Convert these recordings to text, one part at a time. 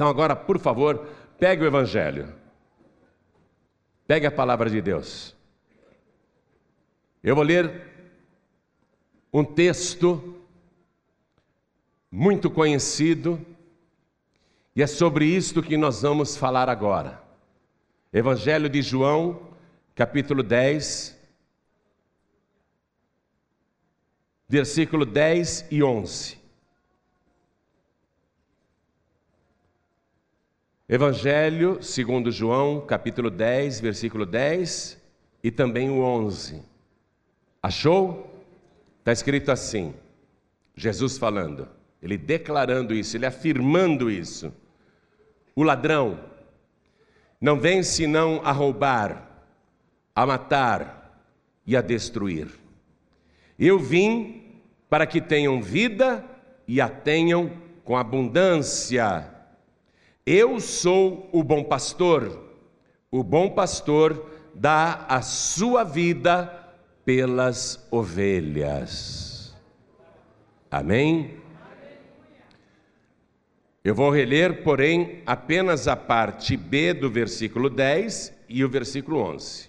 Então, agora, por favor, pegue o Evangelho, pegue a palavra de Deus. Eu vou ler um texto muito conhecido, e é sobre isto que nós vamos falar agora. Evangelho de João, capítulo 10, versículo 10 e 11. Evangelho segundo João, capítulo 10, versículo 10 e também o 11. Achou? Está escrito assim: Jesus falando, ele declarando isso, ele afirmando isso. O ladrão não vem senão a roubar, a matar e a destruir. Eu vim para que tenham vida e a tenham com abundância. Eu sou o bom pastor. O bom pastor dá a sua vida pelas ovelhas. Amém? Eu vou reler, porém, apenas a parte B do versículo 10 e o versículo 11.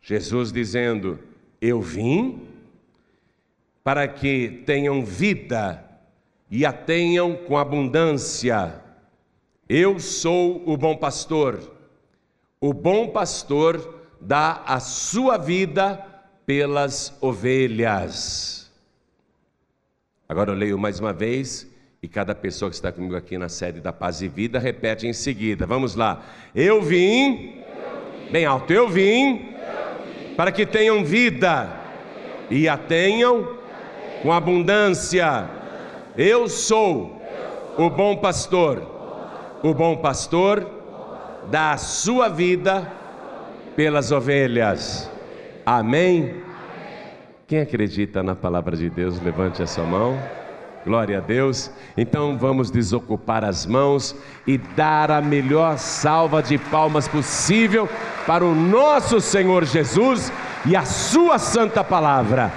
Jesus dizendo: Eu vim para que tenham vida e a tenham com abundância. Eu sou o bom pastor. O bom pastor dá a sua vida pelas ovelhas. Agora eu leio mais uma vez e cada pessoa que está comigo aqui na sede da Paz e Vida repete em seguida. Vamos lá. Eu vim, eu vim. bem alto, eu vim, eu vim, para que tenham vida e a tenham com abundância. Eu sou o bom pastor. O bom pastor dá a sua vida pelas ovelhas. Amém? Quem acredita na palavra de Deus, levante a sua mão. Glória a Deus. Então vamos desocupar as mãos e dar a melhor salva de palmas possível para o nosso Senhor Jesus e a sua santa palavra.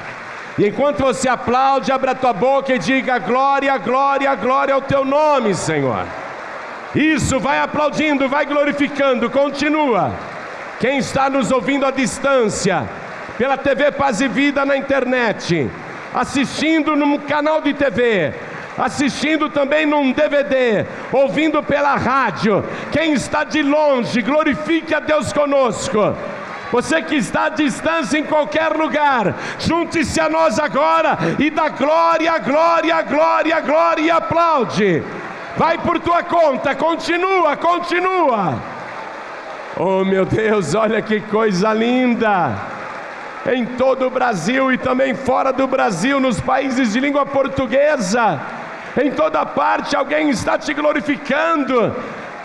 E enquanto você aplaude, abra a tua boca e diga glória, glória, glória ao teu nome, Senhor. Isso, vai aplaudindo, vai glorificando, continua. Quem está nos ouvindo à distância, pela TV Paz e Vida na internet, assistindo num canal de TV, assistindo também num DVD, ouvindo pela rádio. Quem está de longe, glorifique a Deus conosco. Você que está à distância em qualquer lugar, junte-se a nós agora e dá glória, glória, glória, glória e aplaude. Vai por tua conta, continua, continua. Oh meu Deus, olha que coisa linda! Em todo o Brasil e também fora do Brasil, nos países de língua portuguesa, em toda parte alguém está te glorificando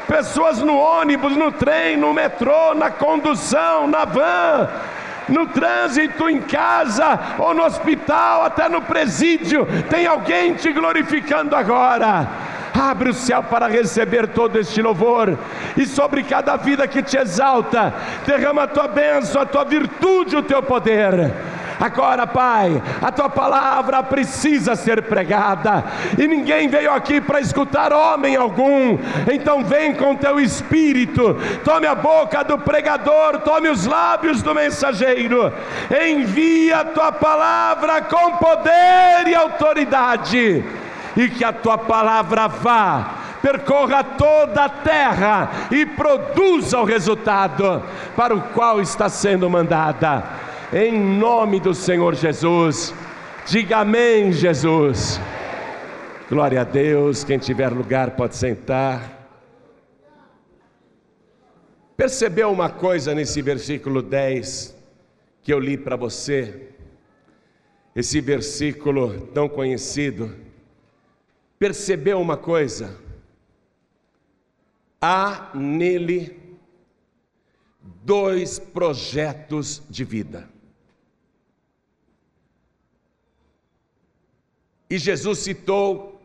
pessoas no ônibus, no trem, no metrô, na condução, na van, no trânsito, em casa ou no hospital, até no presídio, tem alguém te glorificando agora. Abre o céu para receber todo este louvor, e sobre cada vida que te exalta, derrama a tua bênção, a tua virtude, o teu poder. Agora, Pai, a tua palavra precisa ser pregada, e ninguém veio aqui para escutar homem algum, então vem com teu espírito, tome a boca do pregador, tome os lábios do mensageiro, envia a tua palavra com poder e autoridade, e que a tua palavra vá percorra toda a terra e produza o resultado para o qual está sendo mandada em nome do Senhor Jesus. Diga amém, Jesus. Glória a Deus. Quem tiver lugar pode sentar. Percebeu uma coisa nesse versículo 10 que eu li para você? Esse versículo tão conhecido. Percebeu uma coisa? Há nele dois projetos de vida. E Jesus citou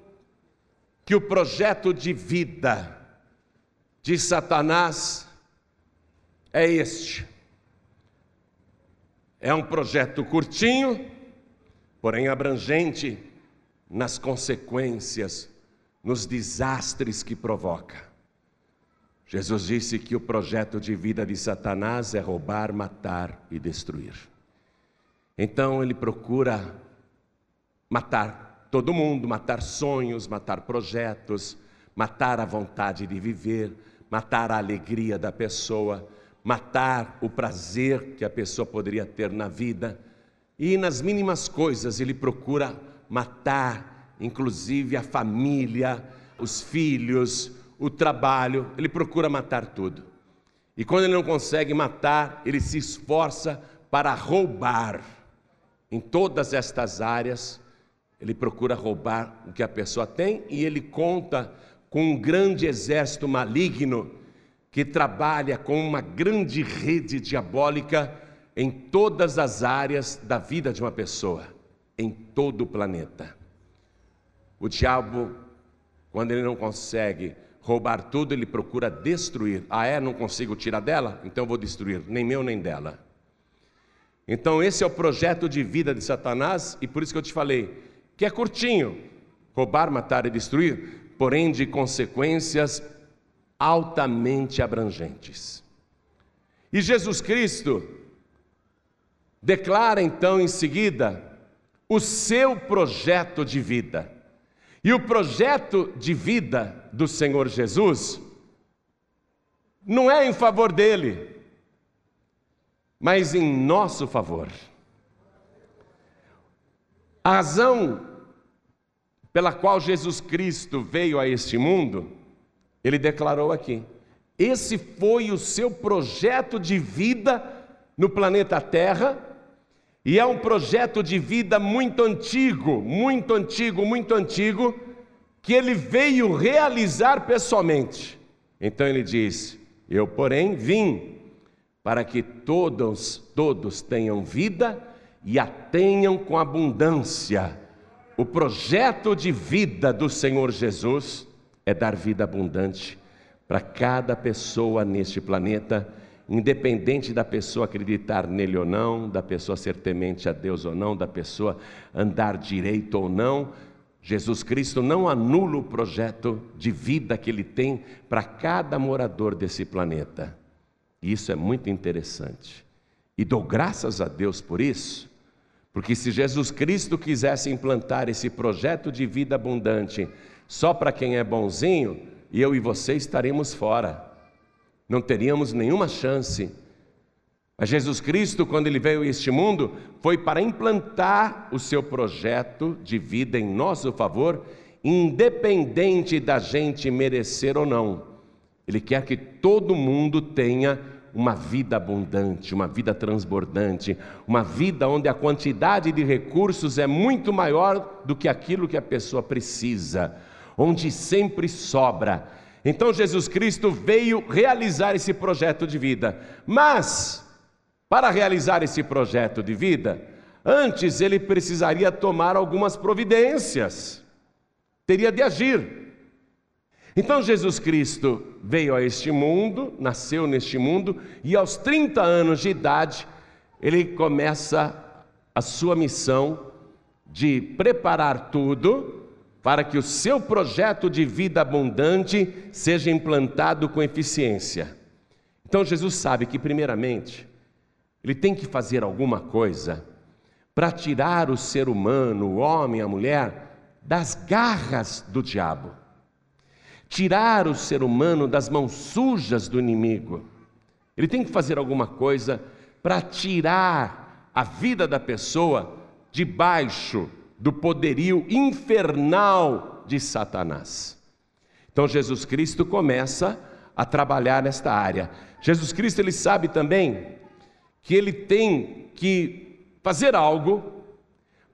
que o projeto de vida de Satanás é este. É um projeto curtinho, porém abrangente nas consequências nos desastres que provoca. Jesus disse que o projeto de vida de Satanás é roubar, matar e destruir. Então ele procura matar todo mundo, matar sonhos, matar projetos, matar a vontade de viver, matar a alegria da pessoa, matar o prazer que a pessoa poderia ter na vida. E nas mínimas coisas ele procura matar, inclusive a família, os filhos, o trabalho, ele procura matar tudo. E quando ele não consegue matar, ele se esforça para roubar. Em todas estas áreas, ele procura roubar o que a pessoa tem e ele conta com um grande exército maligno que trabalha com uma grande rede diabólica em todas as áreas da vida de uma pessoa, em todo o planeta. O diabo, quando ele não consegue roubar tudo, ele procura destruir. Ah, é? Não consigo tirar dela? Então eu vou destruir, nem meu nem dela. Então esse é o projeto de vida de Satanás, e por isso que eu te falei, que é curtinho: roubar, matar e destruir, porém de consequências altamente abrangentes. E Jesus Cristo declara então em seguida o seu projeto de vida. E o projeto de vida do Senhor Jesus não é em favor dele, mas em nosso favor. A razão pela qual Jesus Cristo veio a este mundo, ele declarou aqui: esse foi o seu projeto de vida no planeta Terra, e é um projeto de vida muito antigo, muito antigo, muito antigo, que ele veio realizar pessoalmente. Então ele diz: Eu, porém, vim para que todos, todos tenham vida e a tenham com abundância. O projeto de vida do Senhor Jesus é dar vida abundante para cada pessoa neste planeta, independente da pessoa acreditar nele ou não, da pessoa ser temente a Deus ou não, da pessoa andar direito ou não. Jesus Cristo não anula o projeto de vida que ele tem para cada morador desse planeta. Isso é muito interessante. E dou graças a Deus por isso, porque se Jesus Cristo quisesse implantar esse projeto de vida abundante só para quem é bonzinho, eu e você estaremos fora. Não teríamos nenhuma chance. Mas Jesus Cristo, quando ele veio a este mundo, foi para implantar o seu projeto de vida em nosso favor, independente da gente merecer ou não. Ele quer que todo mundo tenha uma vida abundante, uma vida transbordante, uma vida onde a quantidade de recursos é muito maior do que aquilo que a pessoa precisa, onde sempre sobra. Então Jesus Cristo veio realizar esse projeto de vida, mas para realizar esse projeto de vida, antes ele precisaria tomar algumas providências, teria de agir. Então Jesus Cristo veio a este mundo, nasceu neste mundo, e aos 30 anos de idade, ele começa a sua missão de preparar tudo para que o seu projeto de vida abundante seja implantado com eficiência. Então Jesus sabe que, primeiramente, ele tem que fazer alguma coisa para tirar o ser humano, o homem, a mulher, das garras do diabo tirar o ser humano das mãos sujas do inimigo. Ele tem que fazer alguma coisa para tirar a vida da pessoa debaixo do poderio infernal de Satanás. Então Jesus Cristo começa a trabalhar nesta área. Jesus Cristo ele sabe também que ele tem que fazer algo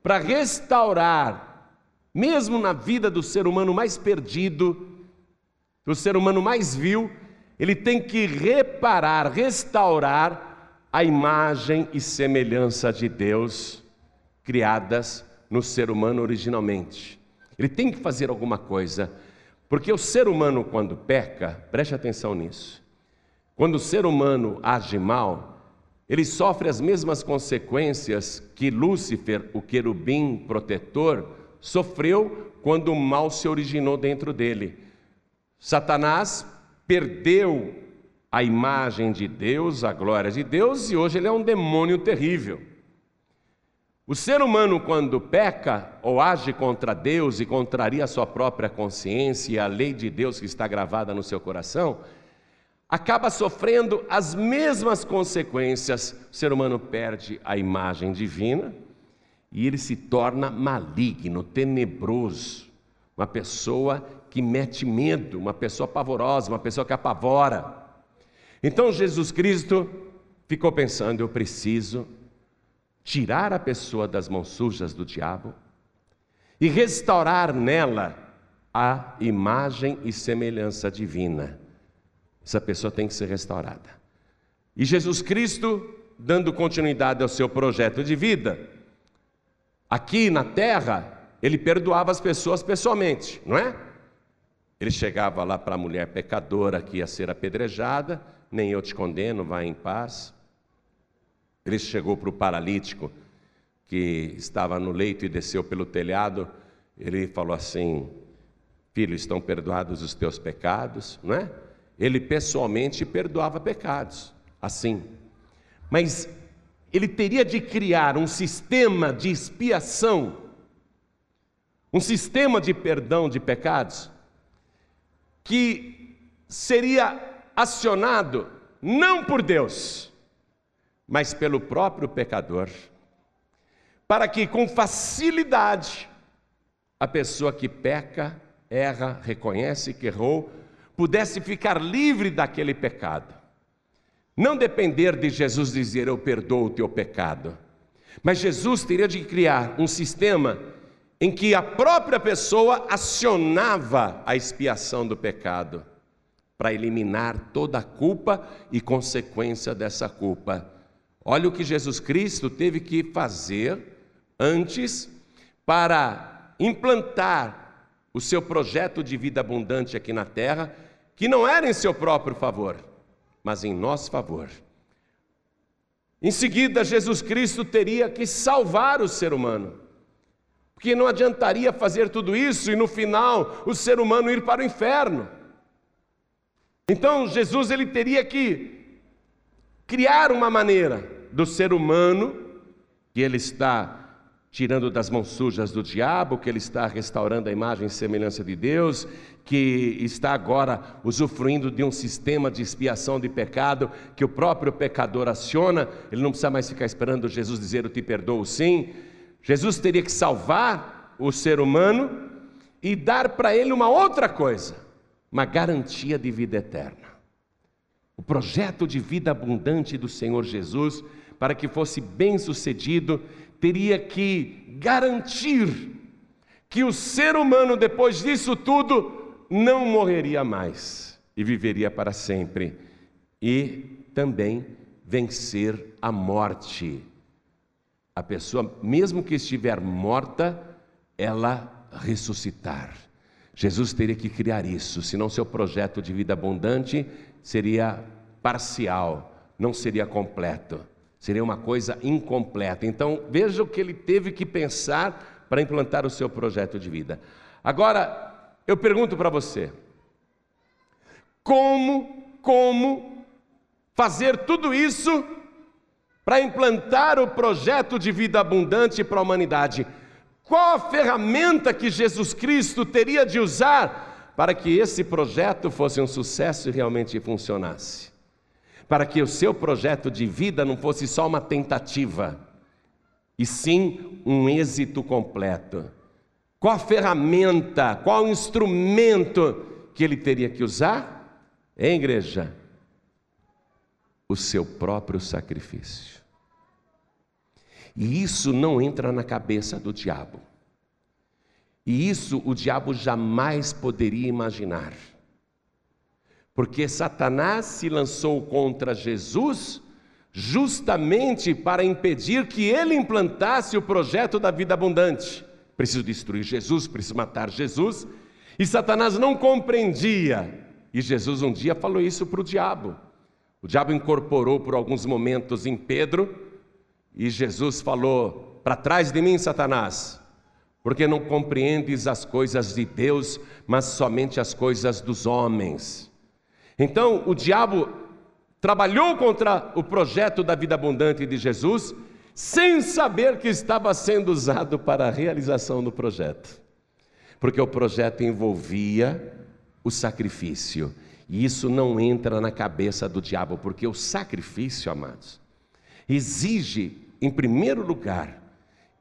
para restaurar, mesmo na vida do ser humano mais perdido, o ser humano mais vil, ele tem que reparar, restaurar a imagem e semelhança de Deus criadas no ser humano originalmente. Ele tem que fazer alguma coisa, porque o ser humano, quando peca, preste atenção nisso, quando o ser humano age mal, ele sofre as mesmas consequências que Lúcifer, o querubim protetor, sofreu quando o mal se originou dentro dele. Satanás perdeu a imagem de Deus, a glória de Deus, e hoje ele é um demônio terrível. O ser humano, quando peca ou age contra Deus e contraria a sua própria consciência e a lei de Deus que está gravada no seu coração, acaba sofrendo as mesmas consequências. O ser humano perde a imagem divina e ele se torna maligno, tenebroso, uma pessoa que mete medo, uma pessoa pavorosa, uma pessoa que apavora. Então Jesus Cristo ficou pensando: eu preciso tirar a pessoa das mãos sujas do diabo e restaurar nela a imagem e semelhança divina. Essa pessoa tem que ser restaurada. E Jesus Cristo, dando continuidade ao seu projeto de vida, aqui na terra, ele perdoava as pessoas pessoalmente, não é? Ele chegava lá para a mulher pecadora que ia ser apedrejada, nem eu te condeno, vá em paz. Ele chegou para o paralítico que estava no leito e desceu pelo telhado. Ele falou assim: Filho, estão perdoados os teus pecados, não é? Ele pessoalmente perdoava pecados, assim. Mas ele teria de criar um sistema de expiação, um sistema de perdão de pecados, que seria acionado não por Deus, mas pelo próprio pecador, para que com facilidade a pessoa que peca, erra, reconhece que errou, pudesse ficar livre daquele pecado. Não depender de Jesus dizer eu perdoo o teu pecado, mas Jesus teria de criar um sistema em que a própria pessoa acionava a expiação do pecado para eliminar toda a culpa e consequência dessa culpa. Olha o que Jesus Cristo teve que fazer antes para implantar o seu projeto de vida abundante aqui na terra, que não era em seu próprio favor, mas em nosso favor. Em seguida, Jesus Cristo teria que salvar o ser humano. Porque não adiantaria fazer tudo isso e no final o ser humano ir para o inferno. Então, Jesus ele teria que criar uma maneira do ser humano, que ele está tirando das mãos sujas do diabo, que ele está restaurando a imagem e semelhança de Deus, que está agora usufruindo de um sistema de expiação de pecado que o próprio pecador aciona, ele não precisa mais ficar esperando Jesus dizer eu te perdoo sim. Jesus teria que salvar o ser humano e dar para ele uma outra coisa, uma garantia de vida eterna. O projeto de vida abundante do Senhor Jesus para que fosse bem sucedido, teria que garantir que o ser humano, depois disso tudo, não morreria mais e viveria para sempre, e também vencer a morte. A pessoa, mesmo que estiver morta, ela ressuscitar. Jesus teria que criar isso, senão seu projeto de vida abundante seria parcial, não seria completo. Seria uma coisa incompleta. Então, veja o que ele teve que pensar para implantar o seu projeto de vida. Agora, eu pergunto para você: como, como fazer tudo isso para implantar o projeto de vida abundante para a humanidade? Qual a ferramenta que Jesus Cristo teria de usar para que esse projeto fosse um sucesso e realmente funcionasse? para que o seu projeto de vida não fosse só uma tentativa, e sim um êxito completo. Qual a ferramenta, qual o instrumento que ele teria que usar? Em igreja, o seu próprio sacrifício. E isso não entra na cabeça do diabo. E isso o diabo jamais poderia imaginar. Porque Satanás se lançou contra Jesus justamente para impedir que ele implantasse o projeto da vida abundante. Preciso destruir Jesus, preciso matar Jesus. E Satanás não compreendia. E Jesus um dia falou isso para o diabo. O diabo incorporou por alguns momentos em Pedro, e Jesus falou: Para trás de mim, Satanás, porque não compreendes as coisas de Deus, mas somente as coisas dos homens. Então, o diabo trabalhou contra o projeto da vida abundante de Jesus, sem saber que estava sendo usado para a realização do projeto. Porque o projeto envolvia o sacrifício. E isso não entra na cabeça do diabo, porque o sacrifício, amados, exige, em primeiro lugar,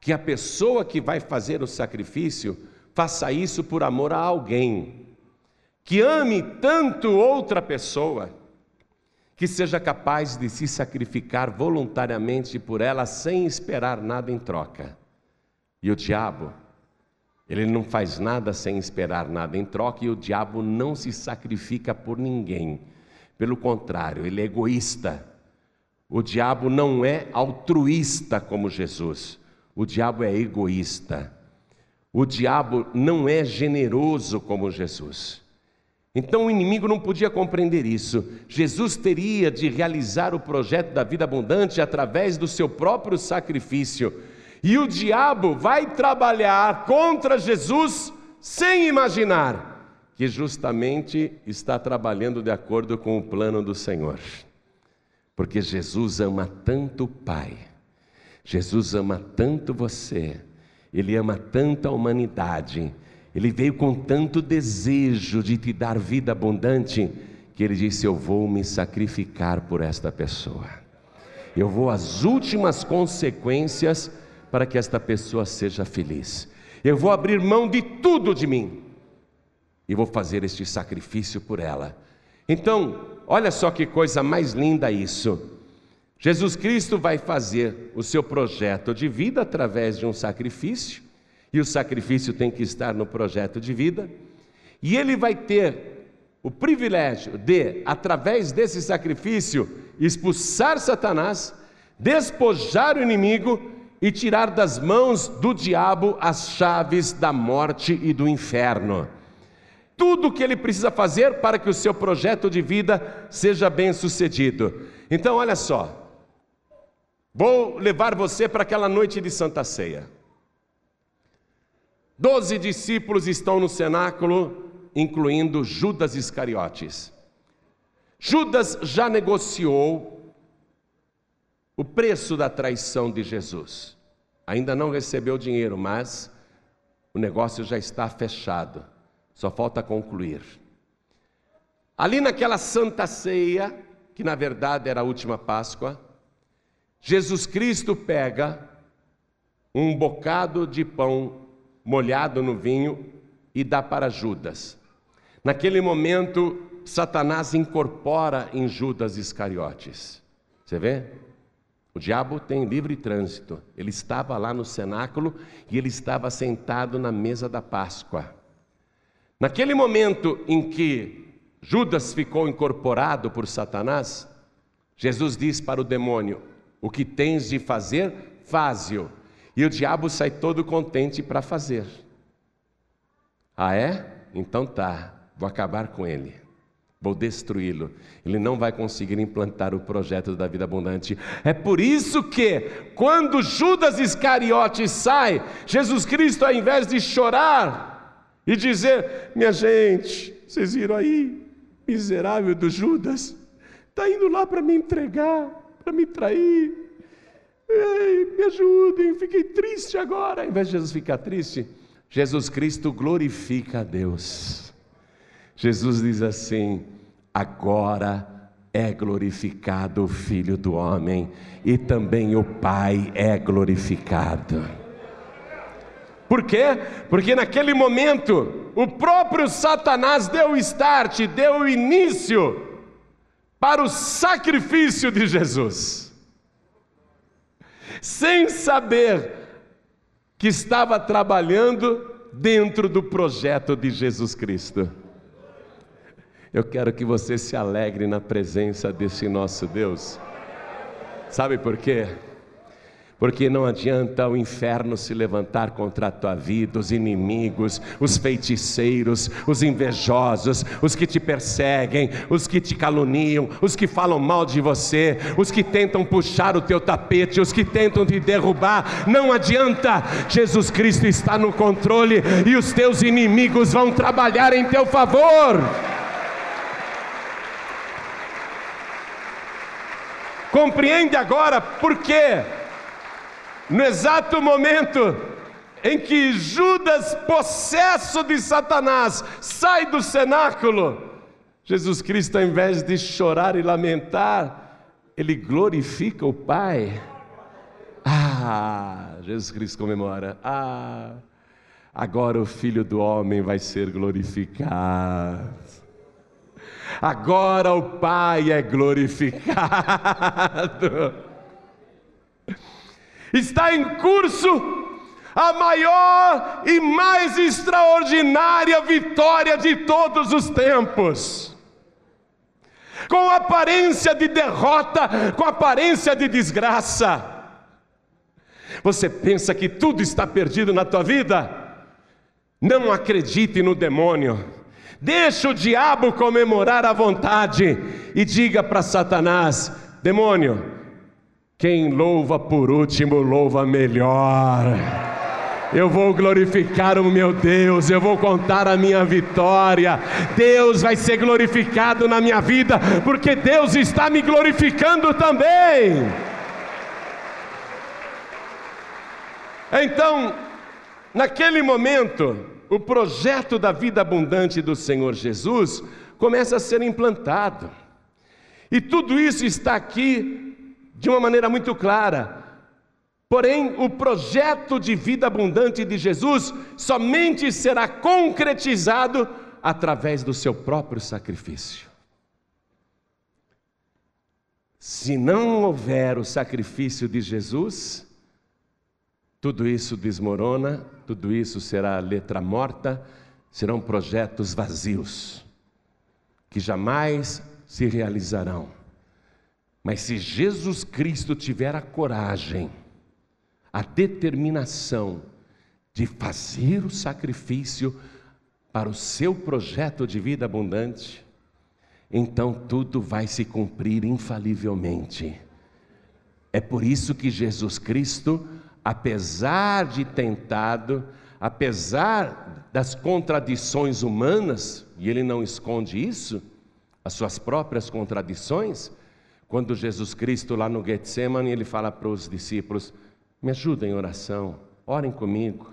que a pessoa que vai fazer o sacrifício faça isso por amor a alguém, que ame tanto outra pessoa, que seja capaz de se sacrificar voluntariamente por ela sem esperar nada em troca. E o diabo, ele não faz nada sem esperar nada em troca, e o diabo não se sacrifica por ninguém. Pelo contrário, ele é egoísta. O diabo não é altruísta como Jesus. O diabo é egoísta. O diabo não é generoso como Jesus. Então o inimigo não podia compreender isso. Jesus teria de realizar o projeto da vida abundante através do seu próprio sacrifício. E o diabo vai trabalhar contra Jesus sem imaginar que justamente está trabalhando de acordo com o plano do Senhor. Porque Jesus ama tanto o Pai Jesus ama tanto você, Ele ama tanto a humanidade, Ele veio com tanto desejo de te dar vida abundante, que Ele disse: Eu vou me sacrificar por esta pessoa, eu vou às últimas consequências para que esta pessoa seja feliz, eu vou abrir mão de tudo de mim e vou fazer este sacrifício por ela. Então, olha só que coisa mais linda isso. Jesus Cristo vai fazer o seu projeto de vida através de um sacrifício, e o sacrifício tem que estar no projeto de vida, e ele vai ter o privilégio de, através desse sacrifício, expulsar Satanás, despojar o inimigo e tirar das mãos do diabo as chaves da morte e do inferno. Tudo o que ele precisa fazer para que o seu projeto de vida seja bem sucedido. Então, olha só, Vou levar você para aquela noite de Santa Ceia. Doze discípulos estão no cenáculo, incluindo Judas Iscariotes. Judas já negociou o preço da traição de Jesus. Ainda não recebeu dinheiro, mas o negócio já está fechado. Só falta concluir. Ali naquela Santa Ceia, que na verdade era a última Páscoa, Jesus Cristo pega um bocado de pão molhado no vinho e dá para Judas. Naquele momento, Satanás incorpora em Judas Iscariotes. Você vê? O diabo tem livre trânsito. Ele estava lá no cenáculo e ele estava sentado na mesa da Páscoa. Naquele momento em que Judas ficou incorporado por Satanás, Jesus diz para o demônio: o que tens de fazer, faze-o. E o diabo sai todo contente para fazer. Ah, é? Então tá, vou acabar com ele. Vou destruí-lo. Ele não vai conseguir implantar o projeto da vida abundante. É por isso que, quando Judas Iscariote sai, Jesus Cristo, ao invés de chorar e dizer: Minha gente, vocês viram aí, miserável do Judas, está indo lá para me entregar para me trair. Ei, me ajudem, fiquei triste agora. Ao invés de Jesus ficar triste, Jesus Cristo glorifica a Deus. Jesus diz assim: agora é glorificado o Filho do Homem e também o Pai é glorificado. Por quê? Porque naquele momento o próprio Satanás deu o start, deu o início para o sacrifício de Jesus, sem saber que estava trabalhando dentro do projeto de Jesus Cristo. Eu quero que você se alegre na presença desse nosso Deus. Sabe por quê? Porque não adianta o inferno se levantar contra a tua vida, os inimigos, os feiticeiros, os invejosos, os que te perseguem, os que te caluniam, os que falam mal de você, os que tentam puxar o teu tapete, os que tentam te derrubar. Não adianta, Jesus Cristo está no controle e os teus inimigos vão trabalhar em teu favor. Compreende agora por quê? No exato momento em que Judas, possesso de Satanás, sai do cenáculo, Jesus Cristo, ao invés de chorar e lamentar, ele glorifica o Pai. Ah, Jesus Cristo comemora. Ah, agora o Filho do Homem vai ser glorificado. Agora o Pai é glorificado está em curso a maior e mais extraordinária vitória de todos os tempos. Com aparência de derrota, com aparência de desgraça. Você pensa que tudo está perdido na tua vida? Não acredite no demônio. Deixa o diabo comemorar à vontade e diga para Satanás: demônio, quem louva por último, louva melhor. Eu vou glorificar o meu Deus, eu vou contar a minha vitória. Deus vai ser glorificado na minha vida, porque Deus está me glorificando também. Então, naquele momento, o projeto da vida abundante do Senhor Jesus começa a ser implantado. E tudo isso está aqui de uma maneira muito clara. Porém, o projeto de vida abundante de Jesus somente será concretizado através do seu próprio sacrifício. Se não houver o sacrifício de Jesus, tudo isso desmorona, tudo isso será letra morta, serão projetos vazios, que jamais se realizarão. Mas se Jesus Cristo tiver a coragem, a determinação de fazer o sacrifício para o seu projeto de vida abundante, então tudo vai se cumprir infalivelmente. É por isso que Jesus Cristo, apesar de tentado, apesar das contradições humanas, e ele não esconde isso, as suas próprias contradições, quando Jesus Cristo, lá no Getsemane, ele fala para os discípulos: Me ajudem em oração, orem comigo.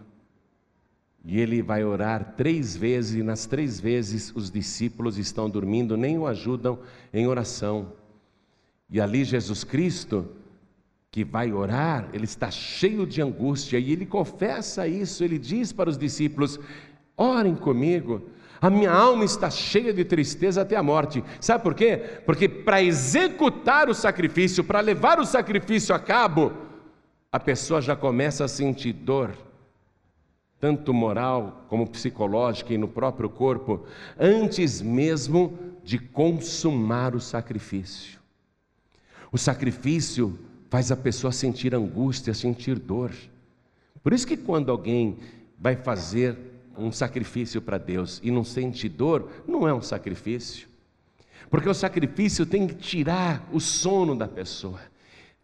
E ele vai orar três vezes, e nas três vezes os discípulos estão dormindo, nem o ajudam em oração. E ali Jesus Cristo, que vai orar, ele está cheio de angústia, e ele confessa isso, ele diz para os discípulos: orem comigo. A minha alma está cheia de tristeza até a morte. Sabe por quê? Porque para executar o sacrifício, para levar o sacrifício a cabo, a pessoa já começa a sentir dor, tanto moral como psicológica e no próprio corpo, antes mesmo de consumar o sacrifício. O sacrifício faz a pessoa sentir angústia, sentir dor. Por isso que quando alguém vai fazer um sacrifício para Deus e não sente dor, não é um sacrifício. Porque o sacrifício tem que tirar o sono da pessoa,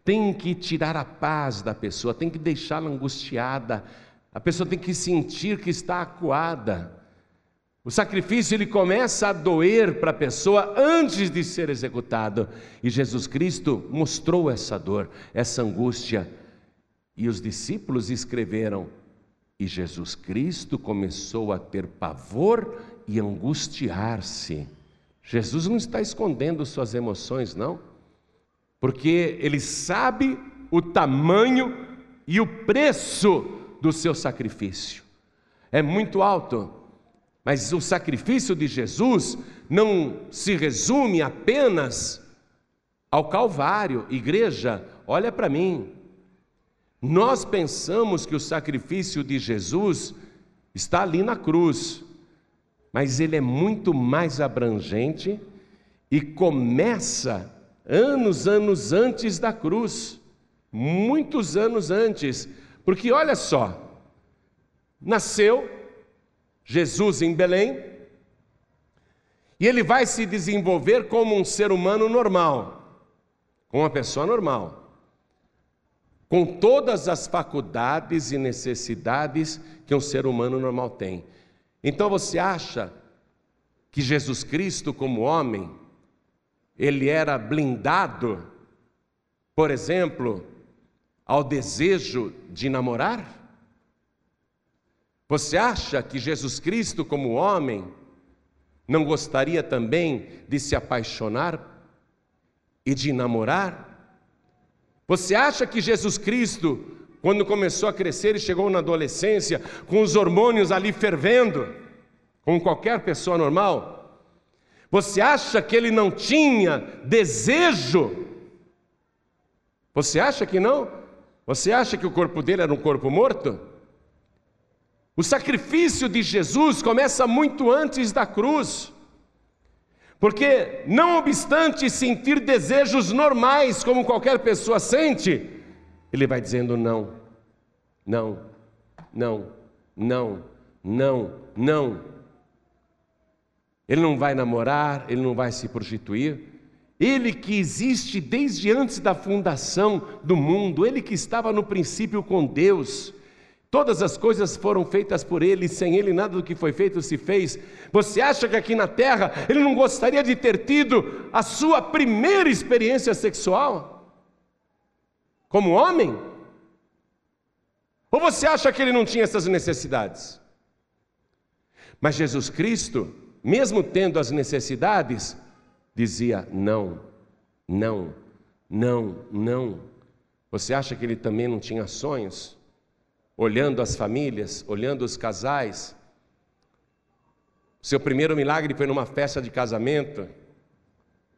tem que tirar a paz da pessoa, tem que deixá-la angustiada, a pessoa tem que sentir que está acuada. O sacrifício ele começa a doer para a pessoa antes de ser executado, e Jesus Cristo mostrou essa dor, essa angústia, e os discípulos escreveram e Jesus Cristo começou a ter pavor e angustiar-se. Jesus não está escondendo suas emoções, não, porque ele sabe o tamanho e o preço do seu sacrifício. É muito alto, mas o sacrifício de Jesus não se resume apenas ao Calvário. Igreja, olha para mim, nós pensamos que o sacrifício de Jesus está ali na cruz, mas ele é muito mais abrangente e começa anos, anos antes da cruz. muitos anos antes, porque olha só, nasceu Jesus em Belém, e ele vai se desenvolver como um ser humano normal, como uma pessoa normal, com todas as faculdades e necessidades que um ser humano normal tem. Então você acha que Jesus Cristo, como homem, ele era blindado, por exemplo, ao desejo de namorar? Você acha que Jesus Cristo, como homem, não gostaria também de se apaixonar e de namorar? Você acha que Jesus Cristo, quando começou a crescer e chegou na adolescência, com os hormônios ali fervendo, como qualquer pessoa normal, você acha que ele não tinha desejo? Você acha que não? Você acha que o corpo dele era um corpo morto? O sacrifício de Jesus começa muito antes da cruz. Porque, não obstante sentir desejos normais, como qualquer pessoa sente, ele vai dizendo não, não, não, não, não, não. Ele não vai namorar, ele não vai se prostituir. Ele que existe desde antes da fundação do mundo, ele que estava no princípio com Deus, Todas as coisas foram feitas por Ele, sem Ele nada do que foi feito se fez. Você acha que aqui na terra Ele não gostaria de ter tido a sua primeira experiência sexual? Como homem? Ou você acha que Ele não tinha essas necessidades? Mas Jesus Cristo, mesmo tendo as necessidades, dizia: não, não, não, não. Você acha que Ele também não tinha sonhos? Olhando as famílias, olhando os casais. Seu primeiro milagre foi numa festa de casamento.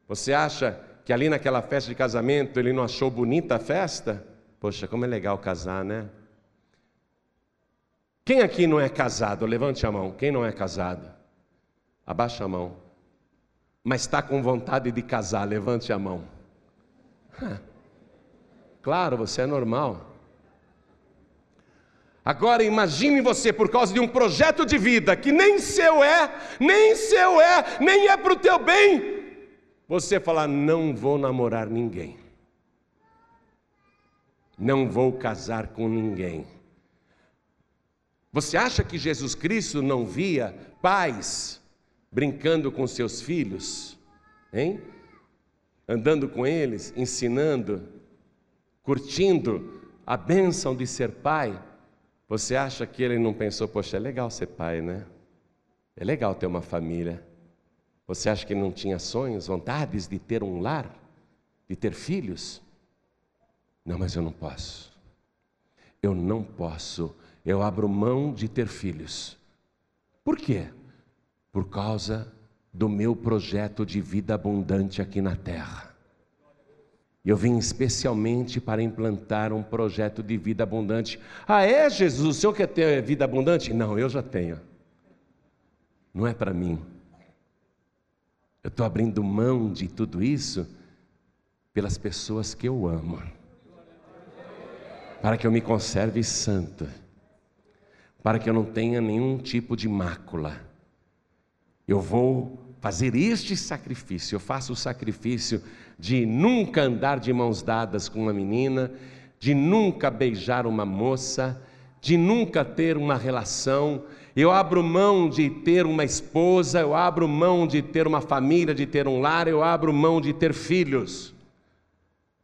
Você acha que ali naquela festa de casamento ele não achou bonita a festa? Poxa, como é legal casar, né? Quem aqui não é casado? Levante a mão. Quem não é casado? Abaixa a mão. Mas está com vontade de casar? Levante a mão. Claro, você é normal. Agora imagine você, por causa de um projeto de vida que nem seu é, nem seu é, nem é para o teu bem, você falar: não vou namorar ninguém, não vou casar com ninguém. Você acha que Jesus Cristo não via pais brincando com seus filhos, hein? Andando com eles, ensinando, curtindo a bênção de ser pai? Você acha que ele não pensou, poxa, é legal ser pai, né? É legal ter uma família. Você acha que não tinha sonhos, vontades de ter um lar, de ter filhos? Não, mas eu não posso. Eu não posso. Eu abro mão de ter filhos. Por quê? Por causa do meu projeto de vida abundante aqui na terra. Eu vim especialmente para implantar um projeto de vida abundante. Ah, é, Jesus? O senhor quer ter vida abundante? Não, eu já tenho. Não é para mim. Eu estou abrindo mão de tudo isso pelas pessoas que eu amo, para que eu me conserve santo, para que eu não tenha nenhum tipo de mácula. Eu vou fazer este sacrifício, eu faço o sacrifício de nunca andar de mãos dadas com uma menina, de nunca beijar uma moça, de nunca ter uma relação. Eu abro mão de ter uma esposa, eu abro mão de ter uma família, de ter um lar, eu abro mão de ter filhos,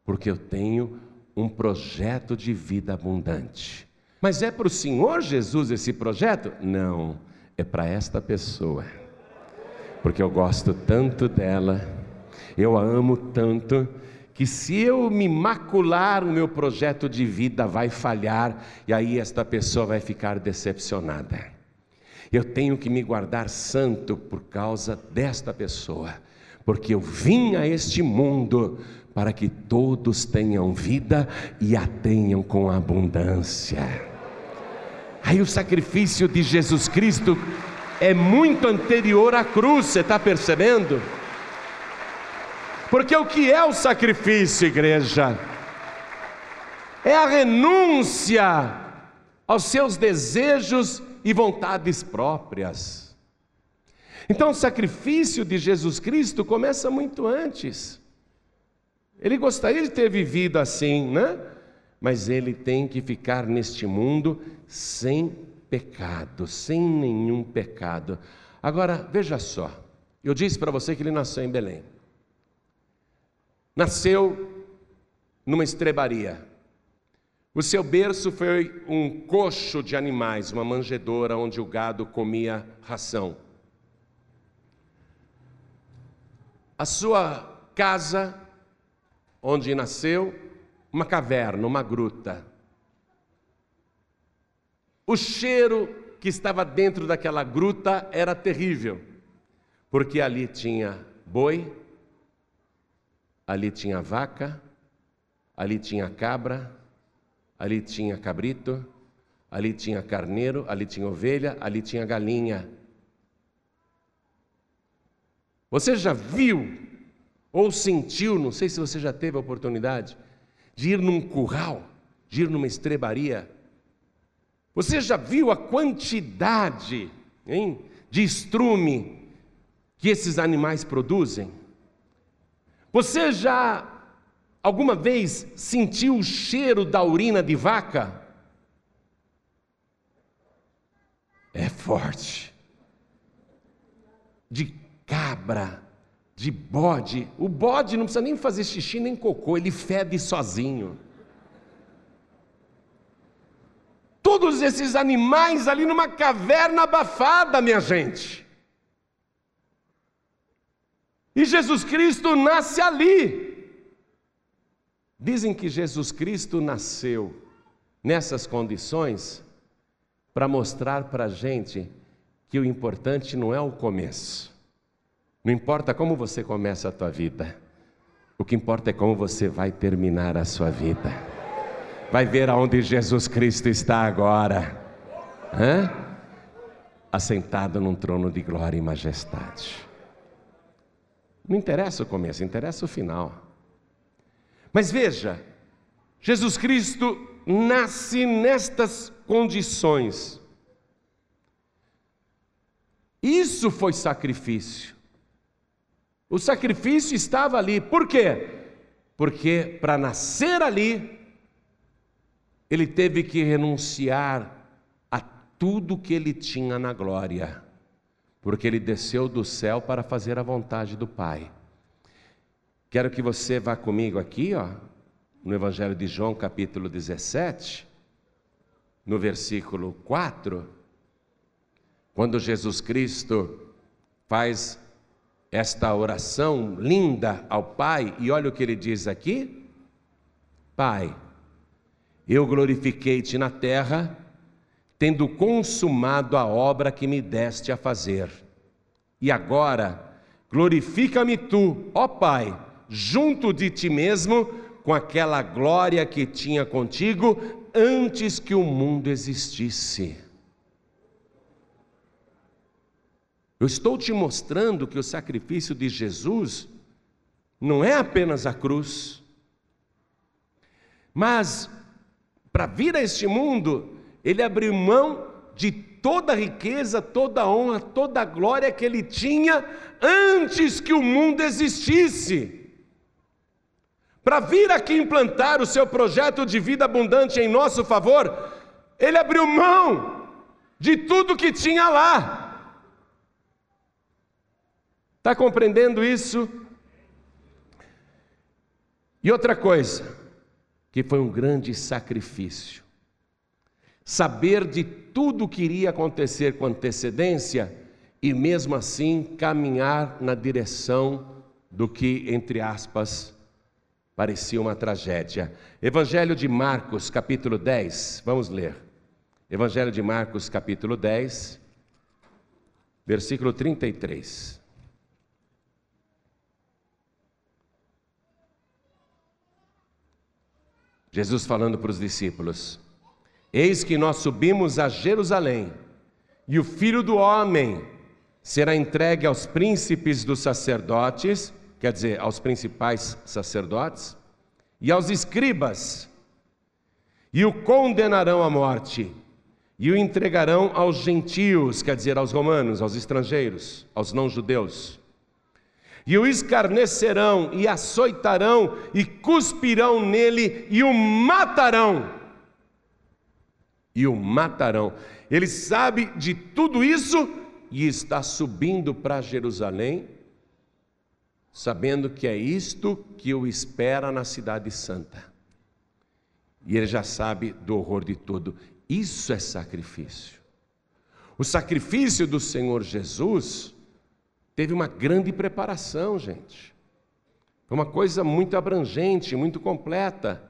porque eu tenho um projeto de vida abundante. Mas é para o Senhor Jesus esse projeto? Não, é para esta pessoa porque eu gosto tanto dela, eu a amo tanto, que se eu me macular, o meu projeto de vida vai falhar e aí esta pessoa vai ficar decepcionada. Eu tenho que me guardar santo por causa desta pessoa, porque eu vim a este mundo para que todos tenham vida e a tenham com abundância. Aí o sacrifício de Jesus Cristo é muito anterior à cruz, você está percebendo? Porque o que é o sacrifício, igreja? é a renúncia aos seus desejos e vontades próprias. Então, o sacrifício de Jesus Cristo começa muito antes. Ele gostaria de ter vivido assim, né? Mas ele tem que ficar neste mundo sem pecado, sem nenhum pecado. Agora, veja só, eu disse para você que ele nasceu em Belém. Nasceu numa estrebaria. O seu berço foi um coxo de animais, uma manjedoura onde o gado comia ração. A sua casa, onde nasceu, uma caverna, uma gruta. O cheiro que estava dentro daquela gruta era terrível, porque ali tinha boi, ali tinha vaca, ali tinha cabra, ali tinha cabrito, ali tinha carneiro, ali tinha ovelha, ali tinha galinha. Você já viu ou sentiu, não sei se você já teve a oportunidade, de ir num curral, de ir numa estrebaria? Você já viu a quantidade hein, de estrume que esses animais produzem? Você já Alguma vez sentiu o cheiro da urina de vaca? É forte. De cabra, de bode. O bode não precisa nem fazer xixi nem cocô, ele fede sozinho. Todos esses animais ali numa caverna abafada, minha gente. E Jesus Cristo nasce ali. Dizem que Jesus Cristo nasceu nessas condições para mostrar para a gente que o importante não é o começo. Não importa como você começa a tua vida, o que importa é como você vai terminar a sua vida. Vai ver aonde Jesus Cristo está agora, Hã? assentado num trono de glória e majestade. Não interessa o começo, interessa o final. Mas veja, Jesus Cristo nasce nestas condições. Isso foi sacrifício. O sacrifício estava ali. Por quê? Porque para nascer ali, ele teve que renunciar a tudo que ele tinha na glória, porque ele desceu do céu para fazer a vontade do Pai. Quero que você vá comigo aqui, ó, no Evangelho de João, capítulo 17, no versículo 4, quando Jesus Cristo faz esta oração linda ao Pai, e olha o que ele diz aqui: Pai, eu glorifiquei-te na terra, tendo consumado a obra que me deste a fazer. E agora, glorifica-me tu, ó Pai, junto de ti mesmo, com aquela glória que tinha contigo antes que o mundo existisse. Eu estou te mostrando que o sacrifício de Jesus não é apenas a cruz, mas para vir a este mundo, ele abriu mão de toda a riqueza, toda a honra, toda a glória que ele tinha antes que o mundo existisse para vir aqui implantar o seu projeto de vida abundante em nosso favor, ele abriu mão de tudo que tinha lá. Está compreendendo isso? E outra coisa, que foi um grande sacrifício. Saber de tudo que iria acontecer com antecedência e mesmo assim caminhar na direção do que, entre aspas, parecia uma tragédia. Evangelho de Marcos, capítulo 10, vamos ler. Evangelho de Marcos, capítulo 10, versículo 33. Jesus falando para os discípulos: Eis que nós subimos a Jerusalém, e o filho do homem será entregue aos príncipes dos sacerdotes quer dizer, aos principais sacerdotes e aos escribas, e o condenarão à morte, e o entregarão aos gentios, quer dizer, aos romanos, aos estrangeiros, aos não-judeus. E o escarnecerão, e açoitarão, e cuspirão nele, e o matarão. E o matarão. Ele sabe de tudo isso e está subindo para Jerusalém, sabendo que é isto que o espera na Cidade Santa. E ele já sabe do horror de tudo. Isso é sacrifício. O sacrifício do Senhor Jesus teve uma grande preparação, gente. Foi uma coisa muito abrangente, muito completa.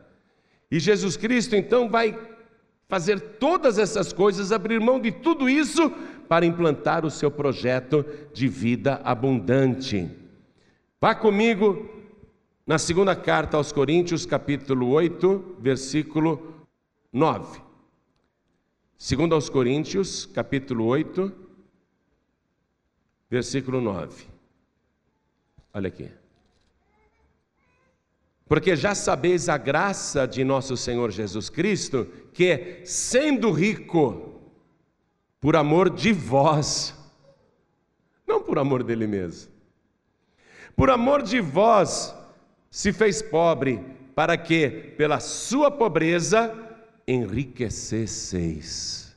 E Jesus Cristo então vai fazer todas essas coisas, abrir mão de tudo isso para implantar o seu projeto de vida abundante. Vá comigo na segunda carta aos Coríntios, capítulo 8, versículo 9. Segundo aos Coríntios, capítulo 8, versículo 9. Olha aqui. Porque já sabeis a graça de nosso Senhor Jesus Cristo, que, sendo rico, por amor de vós, não por amor dele mesmo, por amor de vós, se fez pobre, para que, pela sua pobreza, enriquecesseis.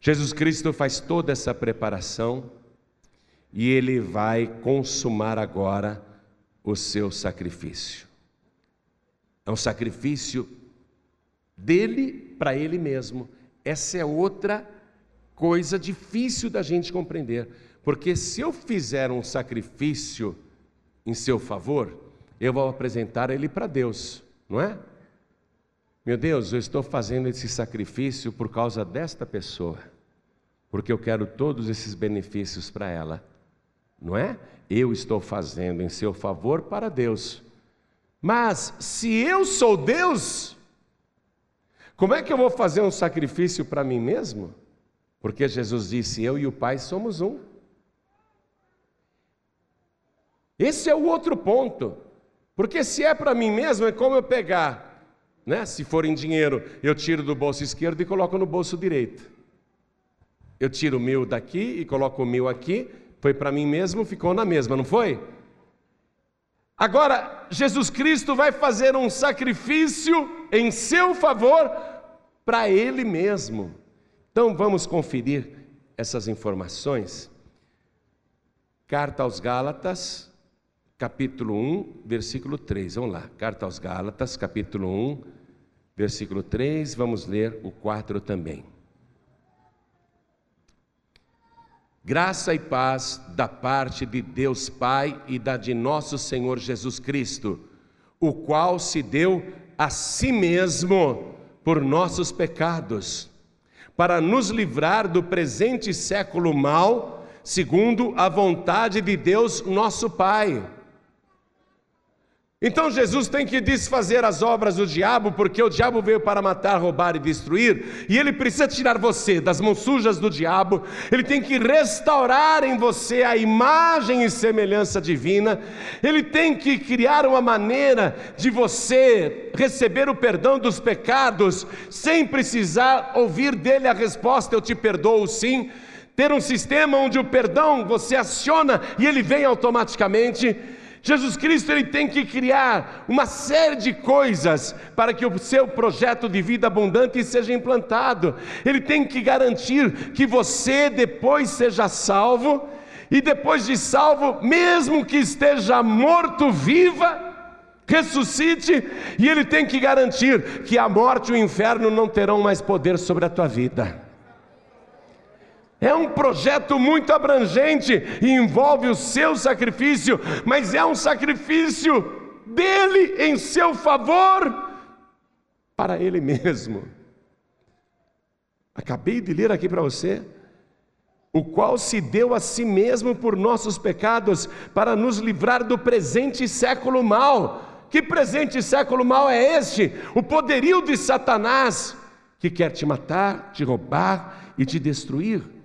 Jesus Cristo faz toda essa preparação e ele vai consumar agora o seu sacrifício. É um sacrifício dele para ele mesmo. Essa é outra coisa difícil da gente compreender, porque se eu fizer um sacrifício em seu favor, eu vou apresentar ele para Deus, não é? Meu Deus, eu estou fazendo esse sacrifício por causa desta pessoa, porque eu quero todos esses benefícios para ela, não é? eu estou fazendo em seu favor para Deus. Mas se eu sou Deus, como é que eu vou fazer um sacrifício para mim mesmo? Porque Jesus disse: Eu e o Pai somos um. Esse é o outro ponto. Porque se é para mim mesmo, é como eu pegar, né? Se for em dinheiro, eu tiro do bolso esquerdo e coloco no bolso direito. Eu tiro mil daqui e coloco mil aqui, foi para mim mesmo, ficou na mesma, não foi? Agora, Jesus Cristo vai fazer um sacrifício em seu favor para Ele mesmo. Então vamos conferir essas informações. Carta aos Gálatas, capítulo 1, versículo 3. Vamos lá. Carta aos Gálatas, capítulo 1, versículo 3. Vamos ler o 4 também. Graça e paz da parte de Deus Pai e da de nosso Senhor Jesus Cristo, o qual se deu a si mesmo por nossos pecados, para nos livrar do presente século mal, segundo a vontade de Deus nosso Pai então Jesus tem que desfazer as obras do diabo, porque o diabo veio para matar, roubar e destruir, e ele precisa tirar você das mãos sujas do diabo, ele tem que restaurar em você a imagem e semelhança divina, ele tem que criar uma maneira de você receber o perdão dos pecados, sem precisar ouvir dele a resposta: Eu te perdoo sim. Ter um sistema onde o perdão você aciona e ele vem automaticamente. Jesus Cristo ele tem que criar uma série de coisas para que o seu projeto de vida abundante seja implantado. Ele tem que garantir que você depois seja salvo e depois de salvo, mesmo que esteja morto, viva, ressuscite, e ele tem que garantir que a morte e o inferno não terão mais poder sobre a tua vida. É um projeto muito abrangente e envolve o seu sacrifício, mas é um sacrifício dele em seu favor para ele mesmo. Acabei de ler aqui para você. O qual se deu a si mesmo por nossos pecados, para nos livrar do presente século mal. Que presente século mal é este? O poderio de Satanás, que quer te matar, te roubar e te destruir.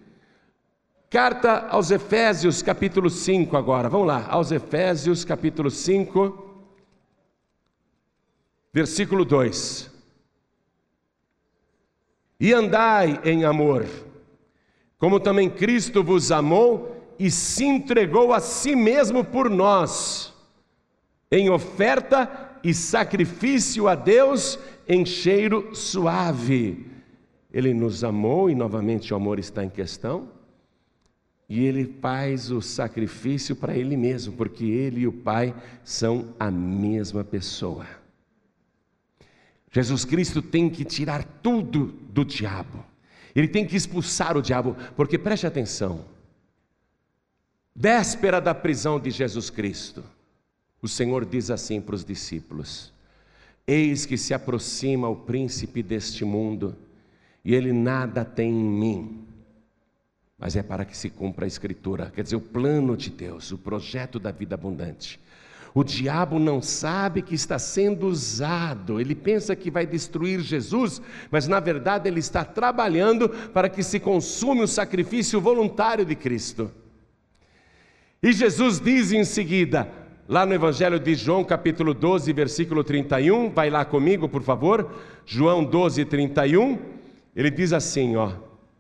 Carta aos Efésios, capítulo 5, agora. Vamos lá, aos Efésios, capítulo 5, versículo 2. e andai em amor, como também Cristo vos amou e se entregou a si mesmo por nós, em oferta e sacrifício a Deus em cheiro suave. Ele nos amou e novamente o amor está em questão. E ele faz o sacrifício para ele mesmo, porque ele e o Pai são a mesma pessoa. Jesus Cristo tem que tirar tudo do diabo. Ele tem que expulsar o diabo, porque preste atenção. Véspera da prisão de Jesus Cristo, o Senhor diz assim para os discípulos: Eis que se aproxima o príncipe deste mundo, e ele nada tem em mim, mas é para que se cumpra a Escritura, quer dizer, o plano de Deus, o projeto da vida abundante. O diabo não sabe que está sendo usado, ele pensa que vai destruir Jesus, mas na verdade ele está trabalhando para que se consume o sacrifício voluntário de Cristo. E Jesus diz em seguida, lá no Evangelho de João, capítulo 12, versículo 31, vai lá comigo, por favor, João 12, 31, ele diz assim: ó,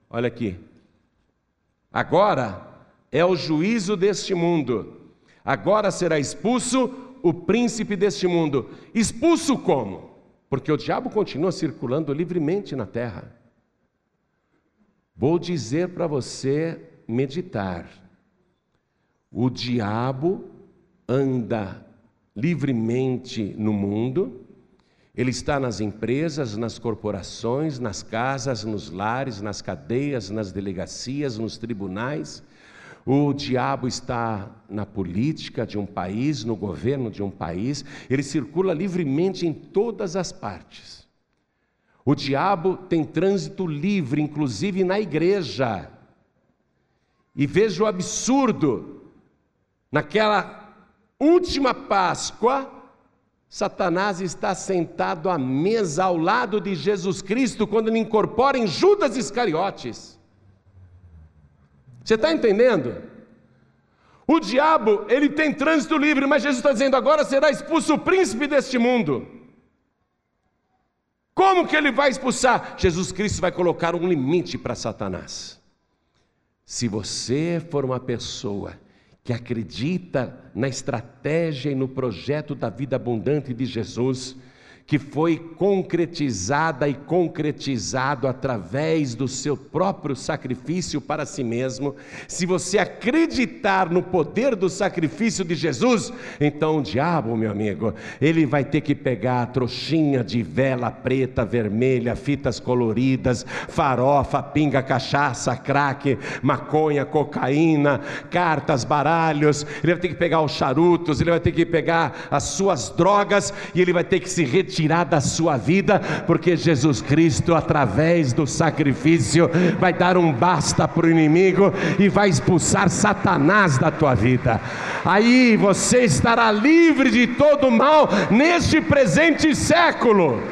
olha aqui, agora é o juízo deste mundo Agora será expulso o príncipe deste mundo. Expulso como? Porque o diabo continua circulando livremente na terra. Vou dizer para você meditar. O diabo anda livremente no mundo, ele está nas empresas, nas corporações, nas casas, nos lares, nas cadeias, nas delegacias, nos tribunais, o diabo está na política de um país, no governo de um país, ele circula livremente em todas as partes. O diabo tem trânsito livre, inclusive na igreja. E veja o absurdo: naquela última Páscoa, Satanás está sentado à mesa ao lado de Jesus Cristo quando ele incorpora em Judas Iscariotes. Você está entendendo? O diabo, ele tem trânsito livre, mas Jesus está dizendo: agora será expulso o príncipe deste mundo. Como que ele vai expulsar? Jesus Cristo vai colocar um limite para Satanás. Se você for uma pessoa que acredita na estratégia e no projeto da vida abundante de Jesus, que foi concretizada e concretizado através do seu próprio sacrifício para si mesmo, se você acreditar no poder do sacrifício de Jesus, então o diabo, meu amigo, ele vai ter que pegar a trouxinha de vela preta, vermelha, fitas coloridas, farofa, pinga, cachaça, crack, maconha, cocaína, cartas, baralhos, ele vai ter que pegar os charutos, ele vai ter que pegar as suas drogas e ele vai ter que se retirar tirar da sua vida, porque Jesus Cristo, através do sacrifício, vai dar um basta para o inimigo e vai expulsar Satanás da tua vida. Aí você estará livre de todo mal neste presente século.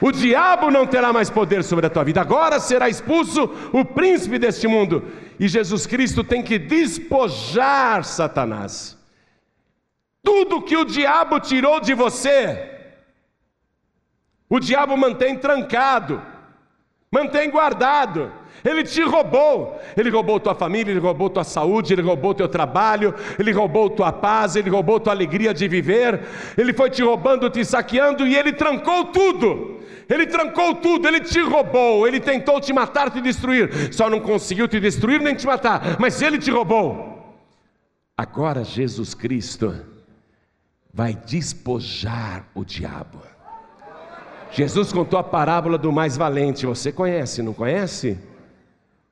O diabo não terá mais poder sobre a tua vida. Agora será expulso o príncipe deste mundo. E Jesus Cristo tem que despojar Satanás. Tudo que o diabo tirou de você, o diabo mantém trancado, mantém guardado. Ele te roubou, ele roubou tua família, ele roubou tua saúde, ele roubou teu trabalho, ele roubou tua paz, ele roubou tua alegria de viver. Ele foi te roubando, te saqueando e ele trancou tudo. Ele trancou tudo, ele te roubou, ele tentou te matar, te destruir, só não conseguiu te destruir nem te matar, mas ele te roubou. Agora Jesus Cristo vai despojar o diabo. Jesus contou a parábola do mais valente, você conhece, não conhece?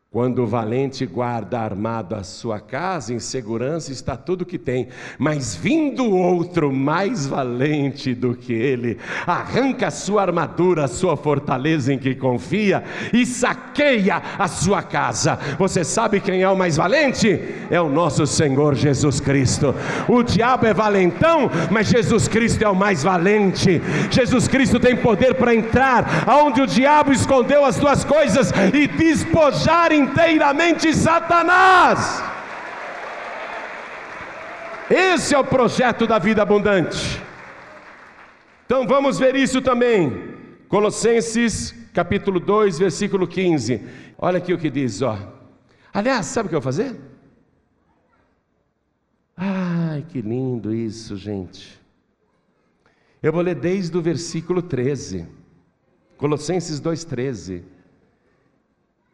Quando o valente guarda armado a sua casa, em segurança está tudo que tem, mas vindo outro mais valente do que ele, arranca a sua armadura, a sua fortaleza em que confia e saqueia a sua casa. Você sabe quem é o mais valente? É o nosso Senhor Jesus Cristo. O diabo é valentão, mas Jesus Cristo é o mais valente. Jesus Cristo tem poder para entrar aonde o diabo escondeu as suas coisas e despojar inteiramente Satanás. Esse é o projeto da vida abundante. Então vamos ver isso também. Colossenses capítulo 2, versículo 15. Olha aqui o que diz, ó. Aliás, sabe o que eu vou fazer? Ai, que lindo isso, gente. Eu vou ler desde o versículo 13. Colossenses 2,13.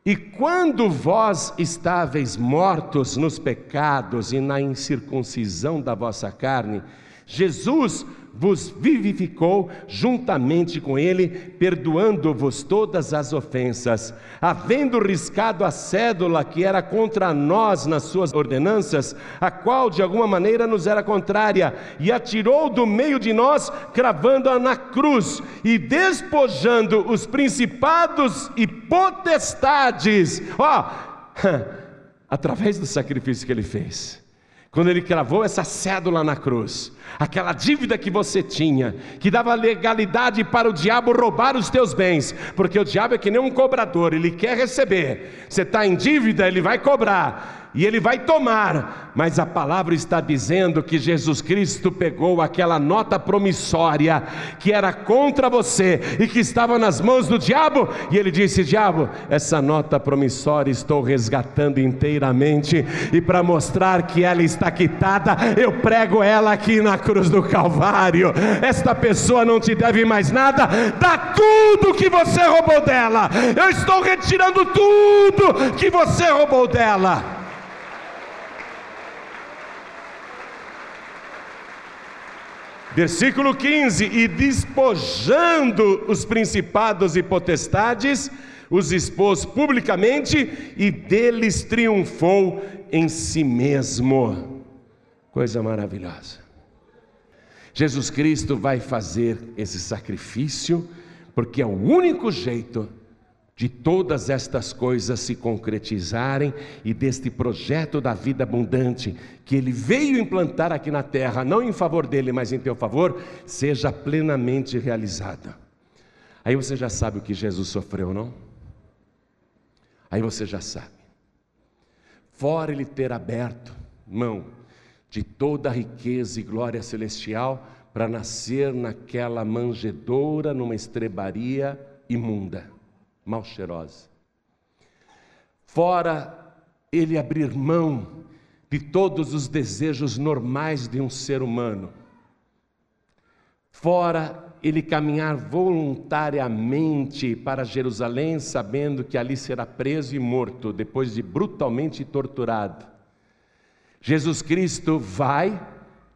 E quando vós estáveis mortos nos pecados e na incircuncisão da vossa carne, Jesus vos vivificou juntamente com ele, perdoando-vos todas as ofensas, havendo riscado a cédula que era contra nós nas suas ordenanças, a qual de alguma maneira nos era contrária, e atirou do meio de nós, cravando-a na cruz e despojando os principados e potestades, ó, através do sacrifício que ele fez quando ele cravou essa cédula na cruz, aquela dívida que você tinha, que dava legalidade para o diabo roubar os teus bens, porque o diabo é que nem um cobrador, ele quer receber, você está em dívida, ele vai cobrar, e ele vai tomar, mas a palavra está dizendo que Jesus Cristo pegou aquela nota promissória que era contra você e que estava nas mãos do diabo, e ele disse: Diabo, essa nota promissória estou resgatando inteiramente, e para mostrar que ela está quitada, eu prego ela aqui na cruz do Calvário. Esta pessoa não te deve mais nada, dá tudo que você roubou dela, eu estou retirando tudo que você roubou dela. Versículo 15: E despojando os principados e potestades, os expôs publicamente e deles triunfou em si mesmo. Coisa maravilhosa. Jesus Cristo vai fazer esse sacrifício, porque é o único jeito de todas estas coisas se concretizarem e deste projeto da vida abundante que ele veio implantar aqui na terra, não em favor dele, mas em teu favor, seja plenamente realizada. Aí você já sabe o que Jesus sofreu, não? Aí você já sabe. Fora ele ter aberto mão de toda a riqueza e glória celestial para nascer naquela manjedoura, numa estrebaria imunda mal cheirosa. Fora ele abrir mão de todos os desejos normais de um ser humano. Fora ele caminhar voluntariamente para Jerusalém, sabendo que ali será preso e morto, depois de brutalmente torturado. Jesus Cristo vai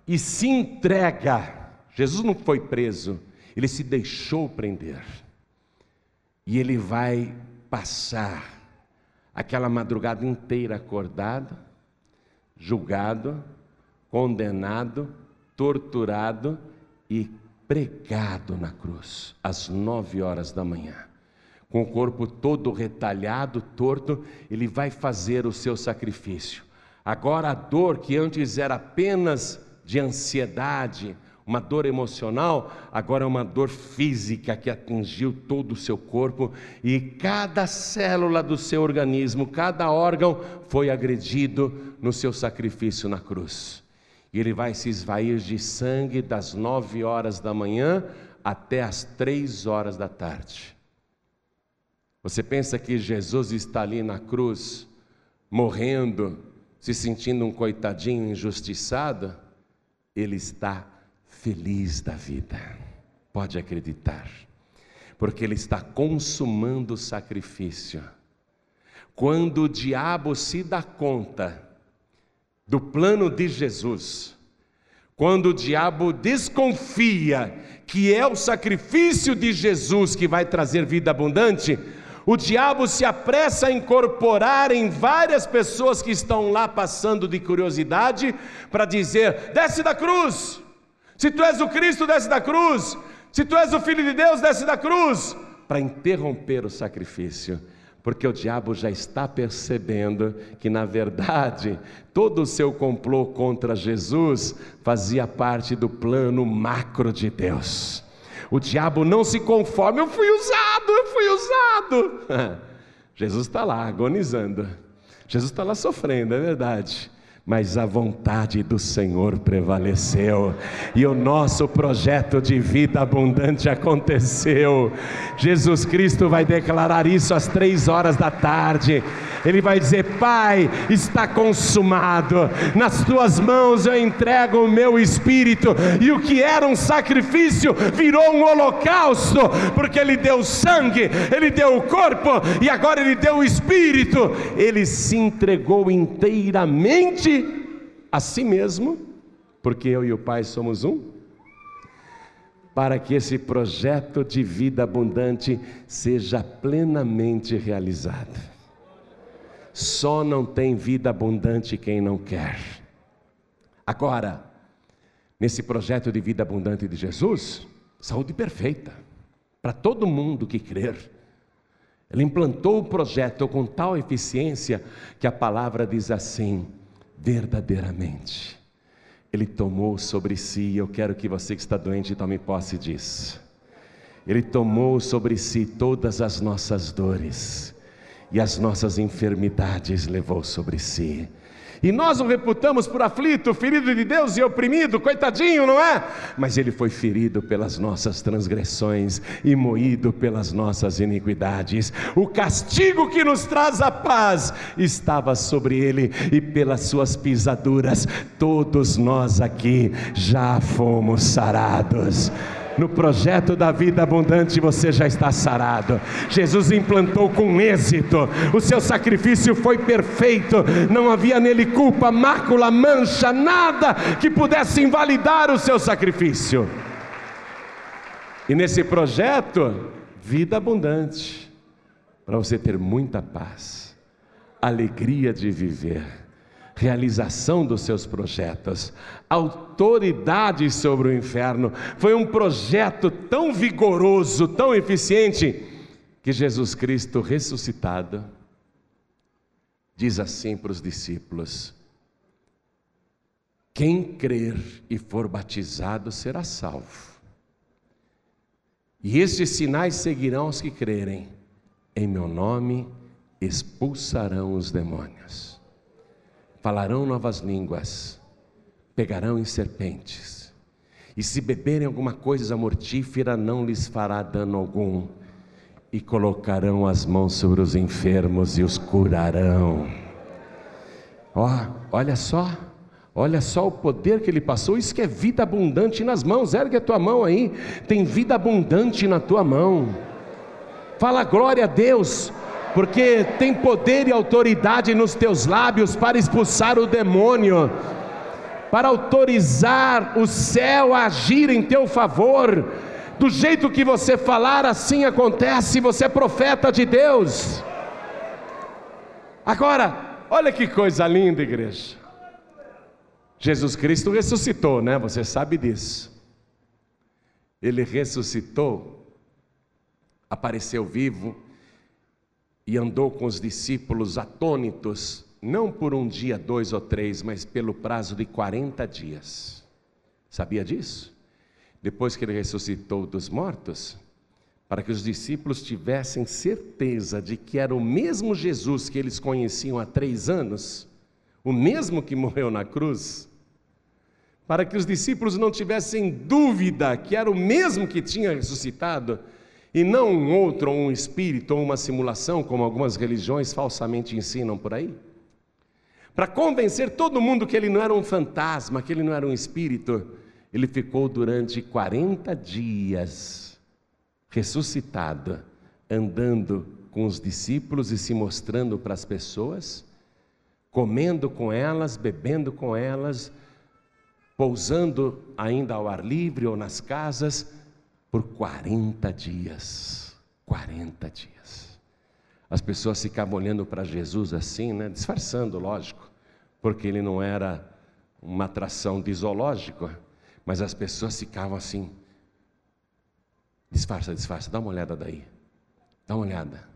e se entrega. Jesus não foi preso, ele se deixou prender e ele vai passar aquela madrugada inteira acordado, julgado, condenado, torturado e pregado na cruz, às nove horas da manhã. Com o corpo todo retalhado, torto, ele vai fazer o seu sacrifício. Agora, a dor que antes era apenas de ansiedade, uma dor emocional, agora é uma dor física que atingiu todo o seu corpo e cada célula do seu organismo, cada órgão foi agredido no seu sacrifício na cruz. E ele vai se esvair de sangue das nove horas da manhã até as três horas da tarde. Você pensa que Jesus está ali na cruz, morrendo, se sentindo um coitadinho injustiçado? Ele está feliz da vida. Pode acreditar, porque Ele está consumando o sacrifício. Quando o diabo se dá conta do plano de Jesus, quando o diabo desconfia que é o sacrifício de Jesus que vai trazer vida abundante, o diabo se apressa a incorporar em várias pessoas que estão lá passando de curiosidade para dizer: desce da cruz, se tu és o Cristo, desce da cruz. Se tu és o Filho de Deus, desce da cruz. Para interromper o sacrifício. Porque o diabo já está percebendo que, na verdade, todo o seu complô contra Jesus fazia parte do plano macro de Deus. O diabo não se conforma, eu fui usado, eu fui usado. Jesus está lá agonizando, Jesus está lá sofrendo, é verdade mas a vontade do Senhor prevaleceu e o nosso projeto de vida abundante aconteceu. Jesus Cristo vai declarar isso às três horas da tarde. Ele vai dizer: Pai, está consumado, nas tuas mãos eu entrego o meu espírito, e o que era um sacrifício virou um holocausto, porque Ele deu sangue, Ele deu o corpo, e agora Ele deu o espírito, Ele se entregou inteiramente a si mesmo, porque eu e o Pai somos um, para que esse projeto de vida abundante seja plenamente realizado. Só não tem vida abundante quem não quer. Agora, nesse projeto de vida abundante de Jesus, saúde perfeita para todo mundo que crer. Ele implantou o projeto com tal eficiência que a palavra diz assim: verdadeiramente. Ele tomou sobre si, eu quero que você que está doente tome posse disso. Ele tomou sobre si todas as nossas dores e as nossas enfermidades levou sobre si. E nós o reputamos por aflito, ferido de Deus e oprimido, coitadinho, não é? Mas ele foi ferido pelas nossas transgressões e moído pelas nossas iniquidades. O castigo que nos traz a paz estava sobre ele, e pelas suas pisaduras, todos nós aqui já fomos sarados no projeto da vida abundante você já está sarado. Jesus implantou com êxito, o seu sacrifício foi perfeito, não havia nele culpa, mácula, mancha, nada que pudesse invalidar o seu sacrifício. E nesse projeto, vida abundante, para você ter muita paz, alegria de viver realização dos seus projetos, autoridade sobre o inferno. Foi um projeto tão vigoroso, tão eficiente, que Jesus Cristo ressuscitado diz assim para os discípulos: Quem crer e for batizado será salvo. E estes sinais seguirão os que crerem. Em meu nome expulsarão os demônios falarão novas línguas, pegarão em serpentes, e se beberem alguma coisa mortífera, não lhes fará dano algum, e colocarão as mãos sobre os enfermos e os curarão. Ó, oh, olha só, olha só o poder que ele passou, isso que é vida abundante nas mãos, ergue a tua mão aí, tem vida abundante na tua mão. Fala glória a Deus, porque tem poder e autoridade nos teus lábios para expulsar o demônio, para autorizar o céu a agir em teu favor. Do jeito que você falar, assim acontece, você é profeta de Deus. Agora, olha que coisa linda, igreja. Jesus Cristo ressuscitou, né? Você sabe disso. Ele ressuscitou, apareceu vivo, e andou com os discípulos atônitos, não por um dia, dois ou três, mas pelo prazo de 40 dias. Sabia disso? Depois que ele ressuscitou dos mortos, para que os discípulos tivessem certeza de que era o mesmo Jesus que eles conheciam há três anos, o mesmo que morreu na cruz, para que os discípulos não tivessem dúvida que era o mesmo que tinha ressuscitado, e não um outro, ou um espírito, ou uma simulação, como algumas religiões falsamente ensinam por aí. Para convencer todo mundo que ele não era um fantasma, que ele não era um espírito, ele ficou durante 40 dias ressuscitado, andando com os discípulos e se mostrando para as pessoas, comendo com elas, bebendo com elas, pousando ainda ao ar livre ou nas casas, por 40 dias. 40 dias. As pessoas ficavam olhando para Jesus assim, né? disfarçando, lógico, porque ele não era uma atração de zoológico, mas as pessoas ficavam assim. Disfarça, disfarça, dá uma olhada daí. Dá uma olhada.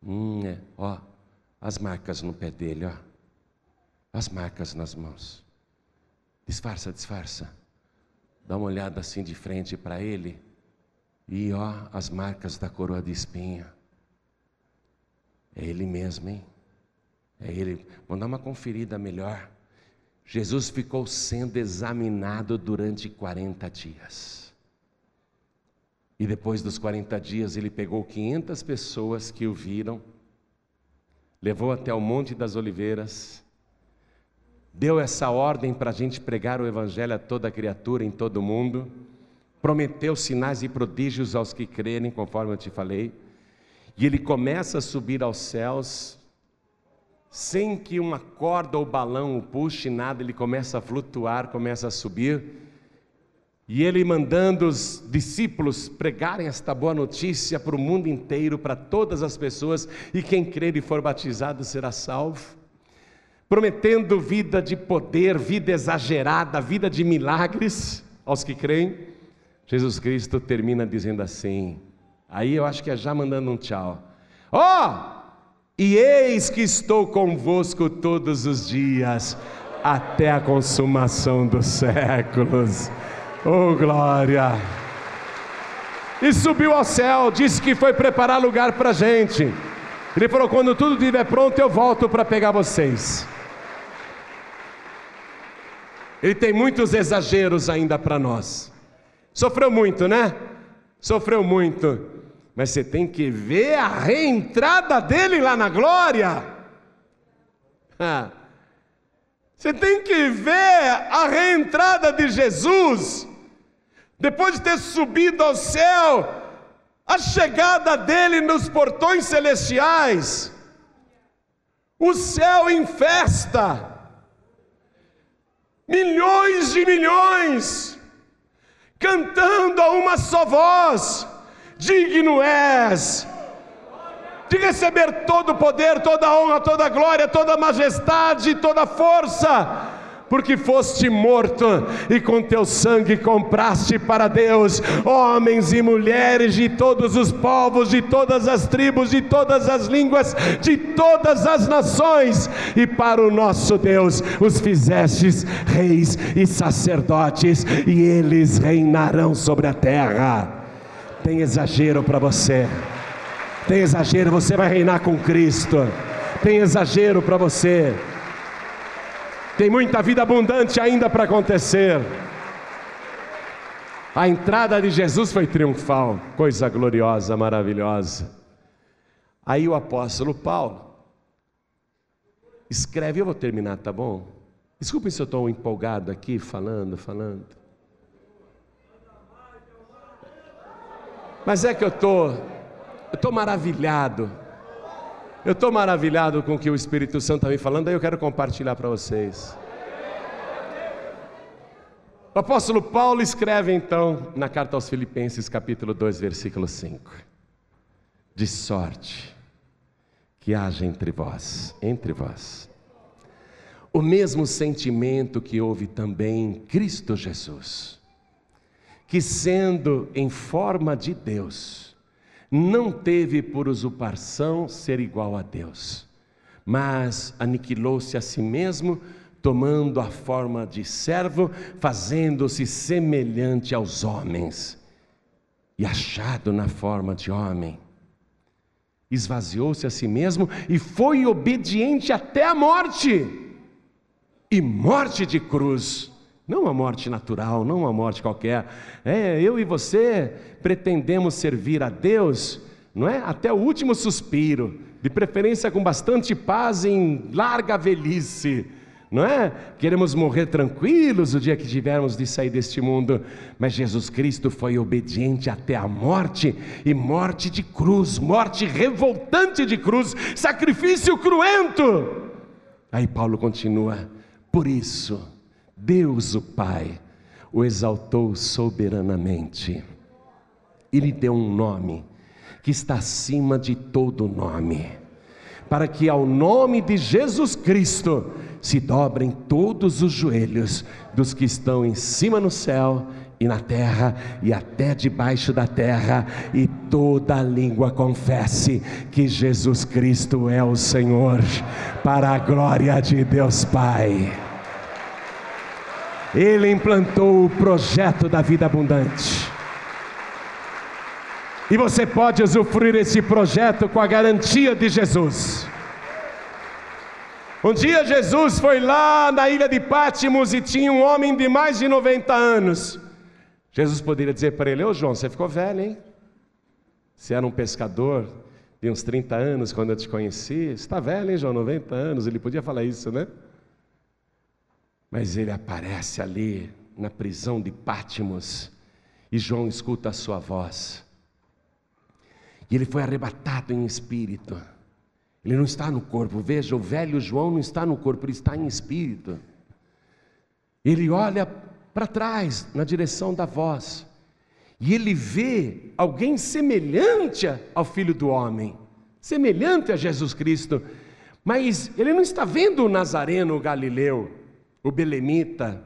Hum, é, ó, as marcas no pé dele, ó. As marcas nas mãos. Disfarça, disfarça. Dá uma olhada assim de frente para ele. E ó, as marcas da coroa de espinho. É ele mesmo, hein? É ele. Vamos dar uma conferida melhor. Jesus ficou sendo examinado durante 40 dias. E depois dos 40 dias, ele pegou 500 pessoas que o viram, levou até o Monte das Oliveiras, deu essa ordem para a gente pregar o Evangelho a toda criatura em todo o mundo, prometeu sinais e prodígios aos que crerem, conforme eu te falei, e ele começa a subir aos céus, sem que uma corda ou balão o puxe, nada, ele começa a flutuar, começa a subir. E ele mandando os discípulos pregarem esta boa notícia para o mundo inteiro, para todas as pessoas, e quem crer e for batizado será salvo. Prometendo vida de poder, vida exagerada, vida de milagres aos que creem. Jesus Cristo termina dizendo assim: aí eu acho que é já mandando um tchau. Ó! Oh, e eis que estou convosco todos os dias, até a consumação dos séculos. Oh, glória! E subiu ao céu, disse que foi preparar lugar para a gente. Ele falou: quando tudo estiver pronto, eu volto para pegar vocês. Ele tem muitos exageros ainda para nós. Sofreu muito, né? Sofreu muito mas você tem que ver a reentrada dele lá na glória. Você tem que ver a reentrada de Jesus, depois de ter subido ao céu, a chegada dele nos portões celestiais, o céu em festa, milhões de milhões, cantando a uma só voz, digno és de receber todo o poder, toda a honra, toda a glória, toda a majestade, toda a força, porque foste morto e com teu sangue compraste para Deus homens e mulheres de todos os povos, de todas as tribos, de todas as línguas, de todas as nações, e para o nosso Deus os fizestes reis e sacerdotes, e eles reinarão sobre a terra. Tem exagero para você. Tem exagero, você vai reinar com Cristo. Tem exagero para você. Tem muita vida abundante ainda para acontecer. A entrada de Jesus foi triunfal, coisa gloriosa, maravilhosa. Aí o apóstolo Paulo escreve, eu vou terminar, tá bom? Desculpe se eu estou empolgado aqui, falando, falando. Mas é que eu tô, eu tô maravilhado. Eu estou maravilhado com o que o Espírito Santo está me falando, aí eu quero compartilhar para vocês. O apóstolo Paulo escreve então na carta aos Filipenses, capítulo 2, versículo 5: De sorte que haja entre vós, entre vós, o mesmo sentimento que houve também em Cristo Jesus que, sendo em forma de Deus, não teve por usurpação ser igual a Deus, mas aniquilou-se a si mesmo, tomando a forma de servo, fazendo-se semelhante aos homens, e achado na forma de homem. Esvaziou-se a si mesmo e foi obediente até a morte e morte de cruz não uma morte natural, não uma morte qualquer. É, eu e você pretendemos servir a Deus, não é? Até o último suspiro, de preferência com bastante paz em larga velhice, não é? Queremos morrer tranquilos o dia que tivermos de sair deste mundo, mas Jesus Cristo foi obediente até a morte e morte de cruz, morte revoltante de cruz, sacrifício cruento. Aí Paulo continua: por isso, Deus o Pai o exaltou soberanamente e lhe deu um nome que está acima de todo nome, para que ao nome de Jesus Cristo se dobrem todos os joelhos dos que estão em cima no céu e na terra e até debaixo da terra, e toda língua confesse que Jesus Cristo é o Senhor, para a glória de Deus Pai. Ele implantou o projeto da vida abundante. E você pode usufruir esse projeto com a garantia de Jesus. Um dia Jesus foi lá na ilha de Pátimos e tinha um homem de mais de 90 anos. Jesus poderia dizer para ele: Ô João, você ficou velho, hein? Você era um pescador de uns 30 anos quando eu te conheci. Você está velho, hein, João? 90 anos. Ele podia falar isso, né? Mas ele aparece ali na prisão de Pátimos e João escuta a sua voz. E ele foi arrebatado em espírito. Ele não está no corpo. Veja, o velho João não está no corpo, ele está em espírito. Ele olha para trás, na direção da voz, e ele vê alguém semelhante ao filho do homem, semelhante a Jesus Cristo, mas ele não está vendo o Nazareno, o Galileu, o Belemita.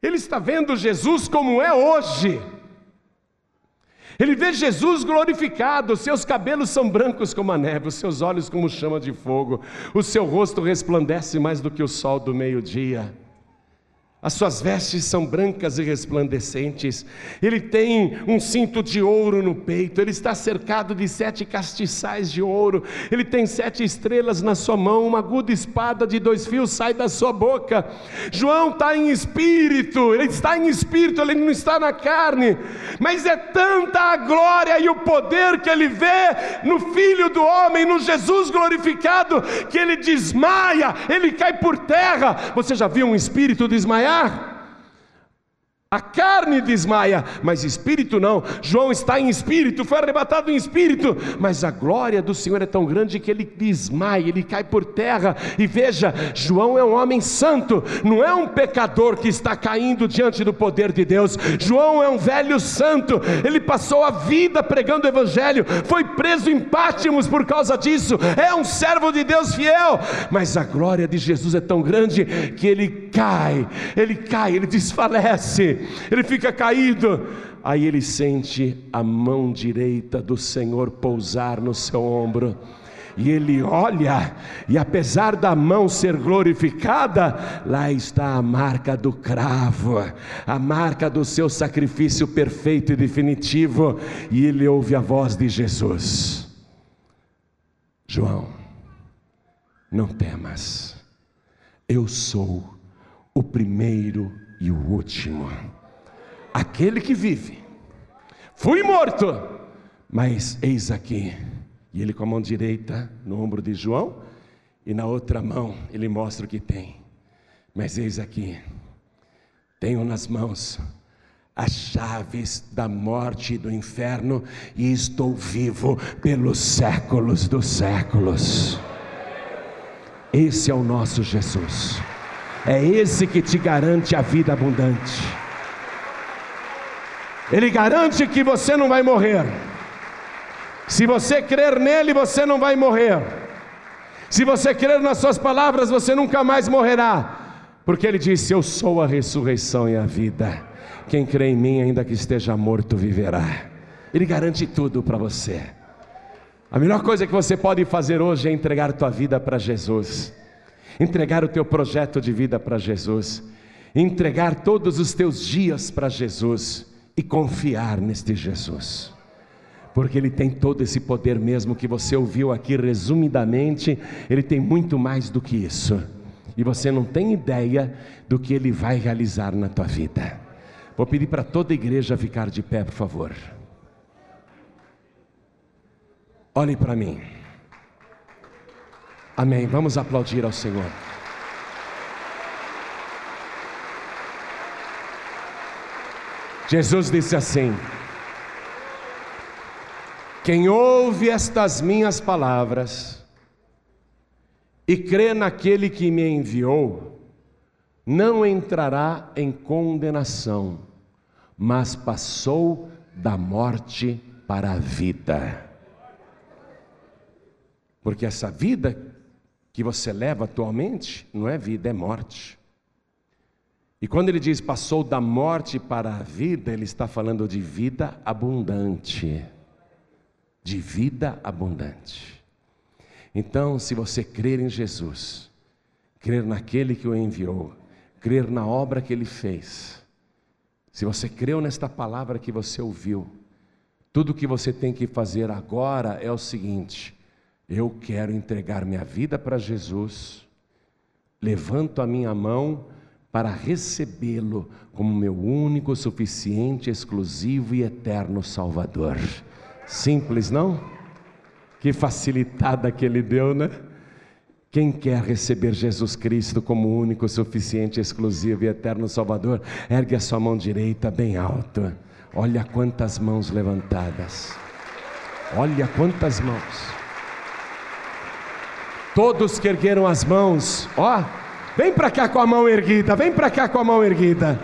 Ele está vendo Jesus como é hoje. Ele vê Jesus glorificado, seus cabelos são brancos como a neve, os seus olhos como chama de fogo, o seu rosto resplandece mais do que o sol do meio-dia. As suas vestes são brancas e resplandecentes. Ele tem um cinto de ouro no peito. Ele está cercado de sete castiçais de ouro. Ele tem sete estrelas na sua mão. Uma aguda espada de dois fios sai da sua boca. João está em espírito. Ele está em espírito. Ele não está na carne. Mas é tanta a glória e o poder que ele vê no Filho do Homem, no Jesus glorificado, que ele desmaia. Ele cai por terra. Você já viu um espírito desmaiar? lugar A carne desmaia, mas espírito não. João está em espírito, foi arrebatado em espírito, mas a glória do Senhor é tão grande que ele desmaia, ele cai por terra. E veja, João é um homem santo, não é um pecador que está caindo diante do poder de Deus. João é um velho santo, ele passou a vida pregando o evangelho, foi preso em Pátimos por causa disso. É um servo de Deus fiel, mas a glória de Jesus é tão grande que ele cai, ele cai, ele desfalece ele fica caído. Aí ele sente a mão direita do Senhor pousar no seu ombro. E ele olha, e apesar da mão ser glorificada, lá está a marca do cravo, a marca do seu sacrifício perfeito e definitivo. E ele ouve a voz de Jesus: João, não temas, eu sou o primeiro e o último aquele que vive. Fui morto, mas eis aqui. E ele com a mão direita no ombro de João, e na outra mão ele mostra o que tem. Mas eis aqui, tenho nas mãos as chaves da morte e do inferno, e estou vivo pelos séculos dos séculos. Esse é o nosso Jesus, é esse que te garante a vida abundante. Ele garante que você não vai morrer. Se você crer nele, você não vai morrer. Se você crer nas suas palavras, você nunca mais morrerá. Porque ele disse: Eu sou a ressurreição e a vida. Quem crê em mim, ainda que esteja morto, viverá. Ele garante tudo para você. A melhor coisa que você pode fazer hoje é entregar tua vida para Jesus. Entregar o teu projeto de vida para Jesus. Entregar todos os teus dias para Jesus e confiar neste Jesus. Porque ele tem todo esse poder mesmo que você ouviu aqui resumidamente, ele tem muito mais do que isso. E você não tem ideia do que ele vai realizar na tua vida. Vou pedir para toda a igreja ficar de pé, por favor. Olhem para mim. Amém. Vamos aplaudir ao Senhor. Jesus disse assim: Quem ouve estas minhas palavras e crê naquele que me enviou, não entrará em condenação, mas passou da morte para a vida. Porque essa vida que você leva atualmente não é vida, é morte. E quando ele diz passou da morte para a vida, ele está falando de vida abundante. De vida abundante. Então, se você crer em Jesus, crer naquele que o enviou, crer na obra que ele fez, se você creu nesta palavra que você ouviu, tudo que você tem que fazer agora é o seguinte: Eu quero entregar minha vida para Jesus, levanto a minha mão para recebê-lo como meu único, suficiente, exclusivo e eterno Salvador. Simples, não? Que facilitada que ele deu, né? Quem quer receber Jesus Cristo como único, suficiente, exclusivo e eterno Salvador, ergue a sua mão direita bem alto. Olha quantas mãos levantadas. Olha quantas mãos. Todos que ergueram as mãos, ó, vem para cá com a mão erguida, vem para cá com a mão erguida.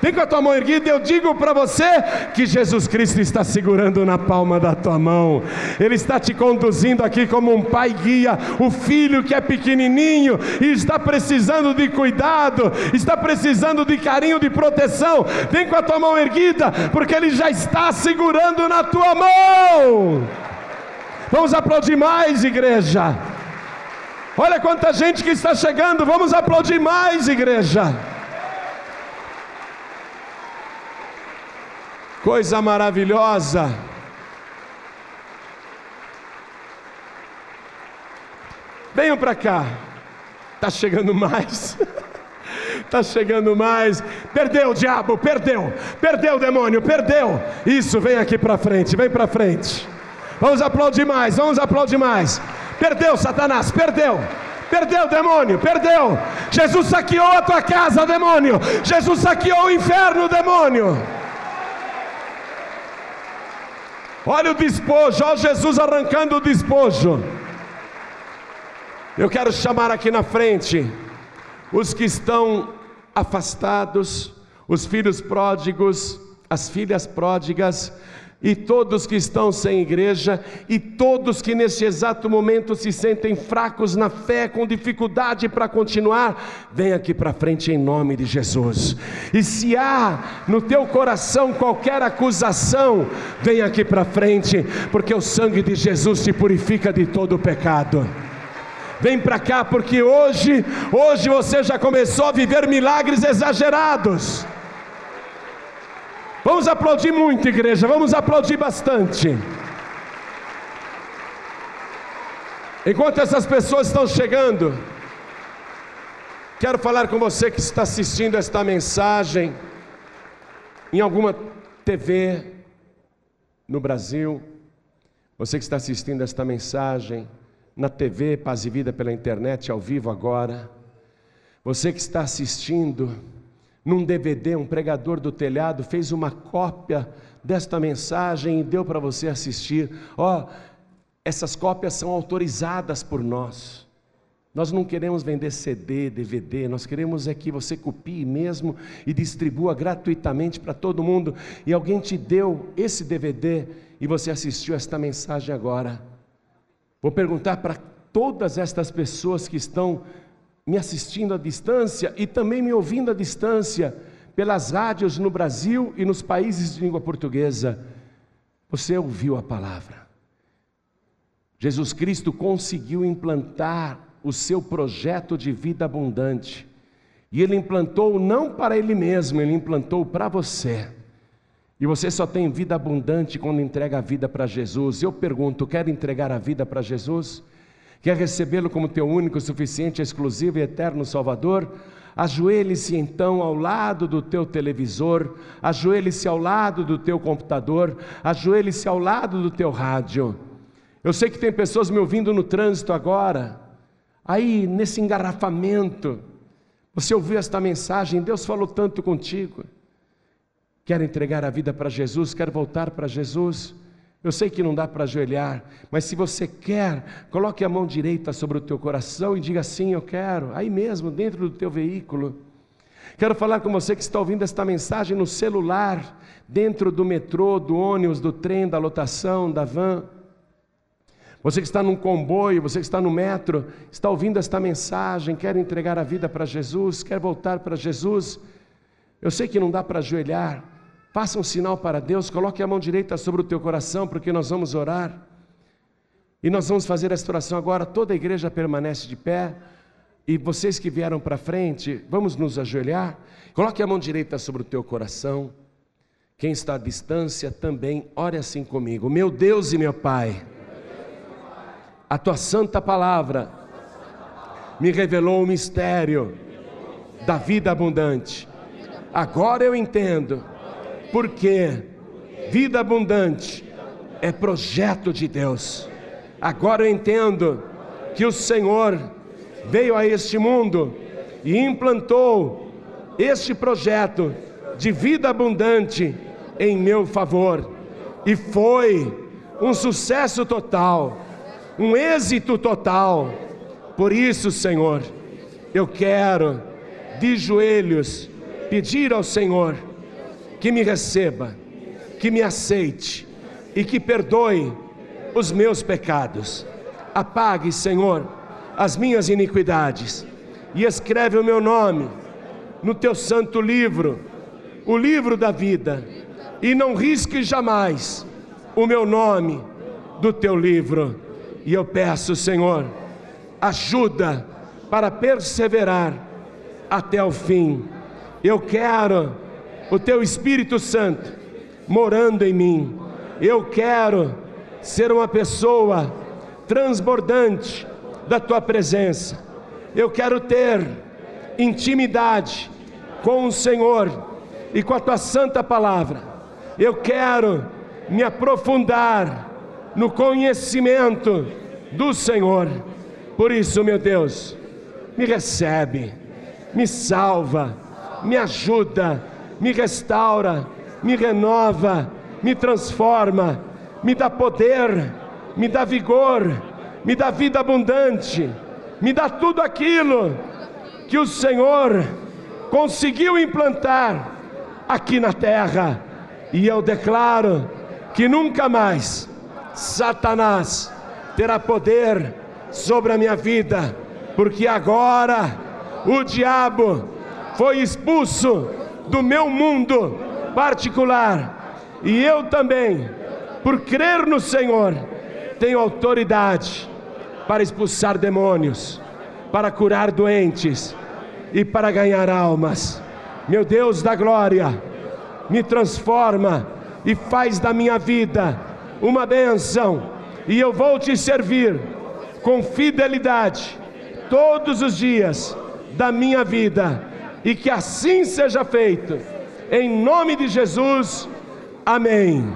Vem com a tua mão erguida, eu digo para você que Jesus Cristo está segurando na palma da tua mão, Ele está te conduzindo aqui como um pai guia, o filho que é pequenininho e está precisando de cuidado, está precisando de carinho, de proteção. Vem com a tua mão erguida, porque Ele já está segurando na tua mão. Vamos aplaudir mais, igreja. Olha quanta gente que está chegando, vamos aplaudir mais, igreja. Coisa maravilhosa. Venham para cá. Está chegando mais. Está chegando mais. Perdeu o diabo, perdeu. Perdeu o demônio, perdeu. Isso, vem aqui para frente, vem para frente. Vamos aplaudir mais, vamos aplaudir mais. Perdeu, Satanás, perdeu. Perdeu, demônio, perdeu. Jesus saqueou a tua casa, demônio. Jesus saqueou o inferno, demônio. Olha o despojo, olha Jesus arrancando o despojo. Eu quero chamar aqui na frente os que estão afastados, os filhos pródigos, as filhas pródigas, e todos que estão sem igreja, e todos que neste exato momento se sentem fracos na fé, com dificuldade para continuar, vem aqui para frente em nome de Jesus. E se há no teu coração qualquer acusação, vem aqui para frente, porque o sangue de Jesus te purifica de todo o pecado. Vem para cá, porque hoje, hoje você já começou a viver milagres exagerados. Vamos aplaudir muito, igreja, vamos aplaudir bastante. Enquanto essas pessoas estão chegando, quero falar com você que está assistindo esta mensagem em alguma TV no Brasil, você que está assistindo esta mensagem na TV Paz e Vida pela internet ao vivo agora, você que está assistindo num DVD, um pregador do telhado fez uma cópia desta mensagem e deu para você assistir. Ó, oh, essas cópias são autorizadas por nós. Nós não queremos vender CD, DVD, nós queremos é que você copie mesmo e distribua gratuitamente para todo mundo. E alguém te deu esse DVD e você assistiu esta mensagem agora. Vou perguntar para todas estas pessoas que estão me assistindo à distância e também me ouvindo à distância pelas rádios no Brasil e nos países de língua portuguesa. Você ouviu a palavra. Jesus Cristo conseguiu implantar o seu projeto de vida abundante. E ele implantou não para ele mesmo, ele implantou para você. E você só tem vida abundante quando entrega a vida para Jesus. Eu pergunto: quer entregar a vida para Jesus? Quer recebê-lo como teu único, suficiente, exclusivo e eterno Salvador? Ajoelhe-se então ao lado do teu televisor, ajoelhe-se ao lado do teu computador, ajoelhe-se ao lado do teu rádio. Eu sei que tem pessoas me ouvindo no trânsito agora, aí nesse engarrafamento, você ouviu esta mensagem, Deus falou tanto contigo. Quer entregar a vida para Jesus, quer voltar para Jesus? Eu sei que não dá para ajoelhar, mas se você quer, coloque a mão direita sobre o teu coração e diga sim, eu quero, aí mesmo, dentro do teu veículo. Quero falar com você que está ouvindo esta mensagem no celular, dentro do metrô, do ônibus, do trem, da lotação, da van. Você que está num comboio, você que está no metro, está ouvindo esta mensagem, quer entregar a vida para Jesus, quer voltar para Jesus. Eu sei que não dá para ajoelhar, Faça um sinal para Deus, coloque a mão direita sobre o teu coração, porque nós vamos orar. E nós vamos fazer esta oração agora. Toda a igreja permanece de pé. E vocês que vieram para frente, vamos nos ajoelhar. Coloque a mão direita sobre o teu coração. Quem está à distância também, ore assim comigo. Meu Deus e meu Pai, A tua santa palavra me revelou o mistério da vida abundante. Agora eu entendo porque vida abundante é projeto de Deus. Agora eu entendo que o Senhor veio a este mundo e implantou este projeto de vida abundante em meu favor. E foi um sucesso total, um êxito total. Por isso, Senhor, eu quero de joelhos pedir ao Senhor que me receba, que me aceite e que perdoe os meus pecados. Apague, Senhor, as minhas iniquidades e escreve o meu nome no teu santo livro, o livro da vida, e não risque jamais o meu nome do teu livro. E eu peço, Senhor, ajuda para perseverar até o fim. Eu quero o teu Espírito Santo morando em mim. Eu quero ser uma pessoa transbordante da tua presença. Eu quero ter intimidade com o Senhor e com a tua santa palavra. Eu quero me aprofundar no conhecimento do Senhor. Por isso, meu Deus, me recebe, me salva, me ajuda, me restaura, me renova, me transforma, me dá poder, me dá vigor, me dá vida abundante, me dá tudo aquilo que o Senhor conseguiu implantar aqui na terra. E eu declaro que nunca mais Satanás terá poder sobre a minha vida, porque agora o diabo foi expulso do meu mundo particular. E eu também, por crer no Senhor, tenho autoridade para expulsar demônios, para curar doentes e para ganhar almas. Meu Deus da glória, me transforma e faz da minha vida uma bênção, e eu vou te servir com fidelidade todos os dias da minha vida, e que assim seja feito, em nome de Jesus, amém.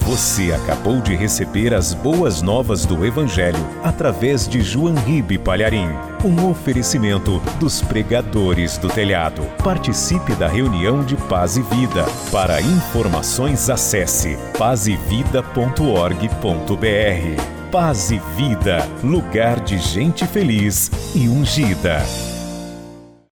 Você acabou de receber as boas novas do Evangelho através de João Ribe Palharim. Um oferecimento dos pregadores do telhado. Participe da reunião de Paz e Vida. Para informações, acesse pazevida.org.br. Paz e Vida, lugar de gente feliz e ungida.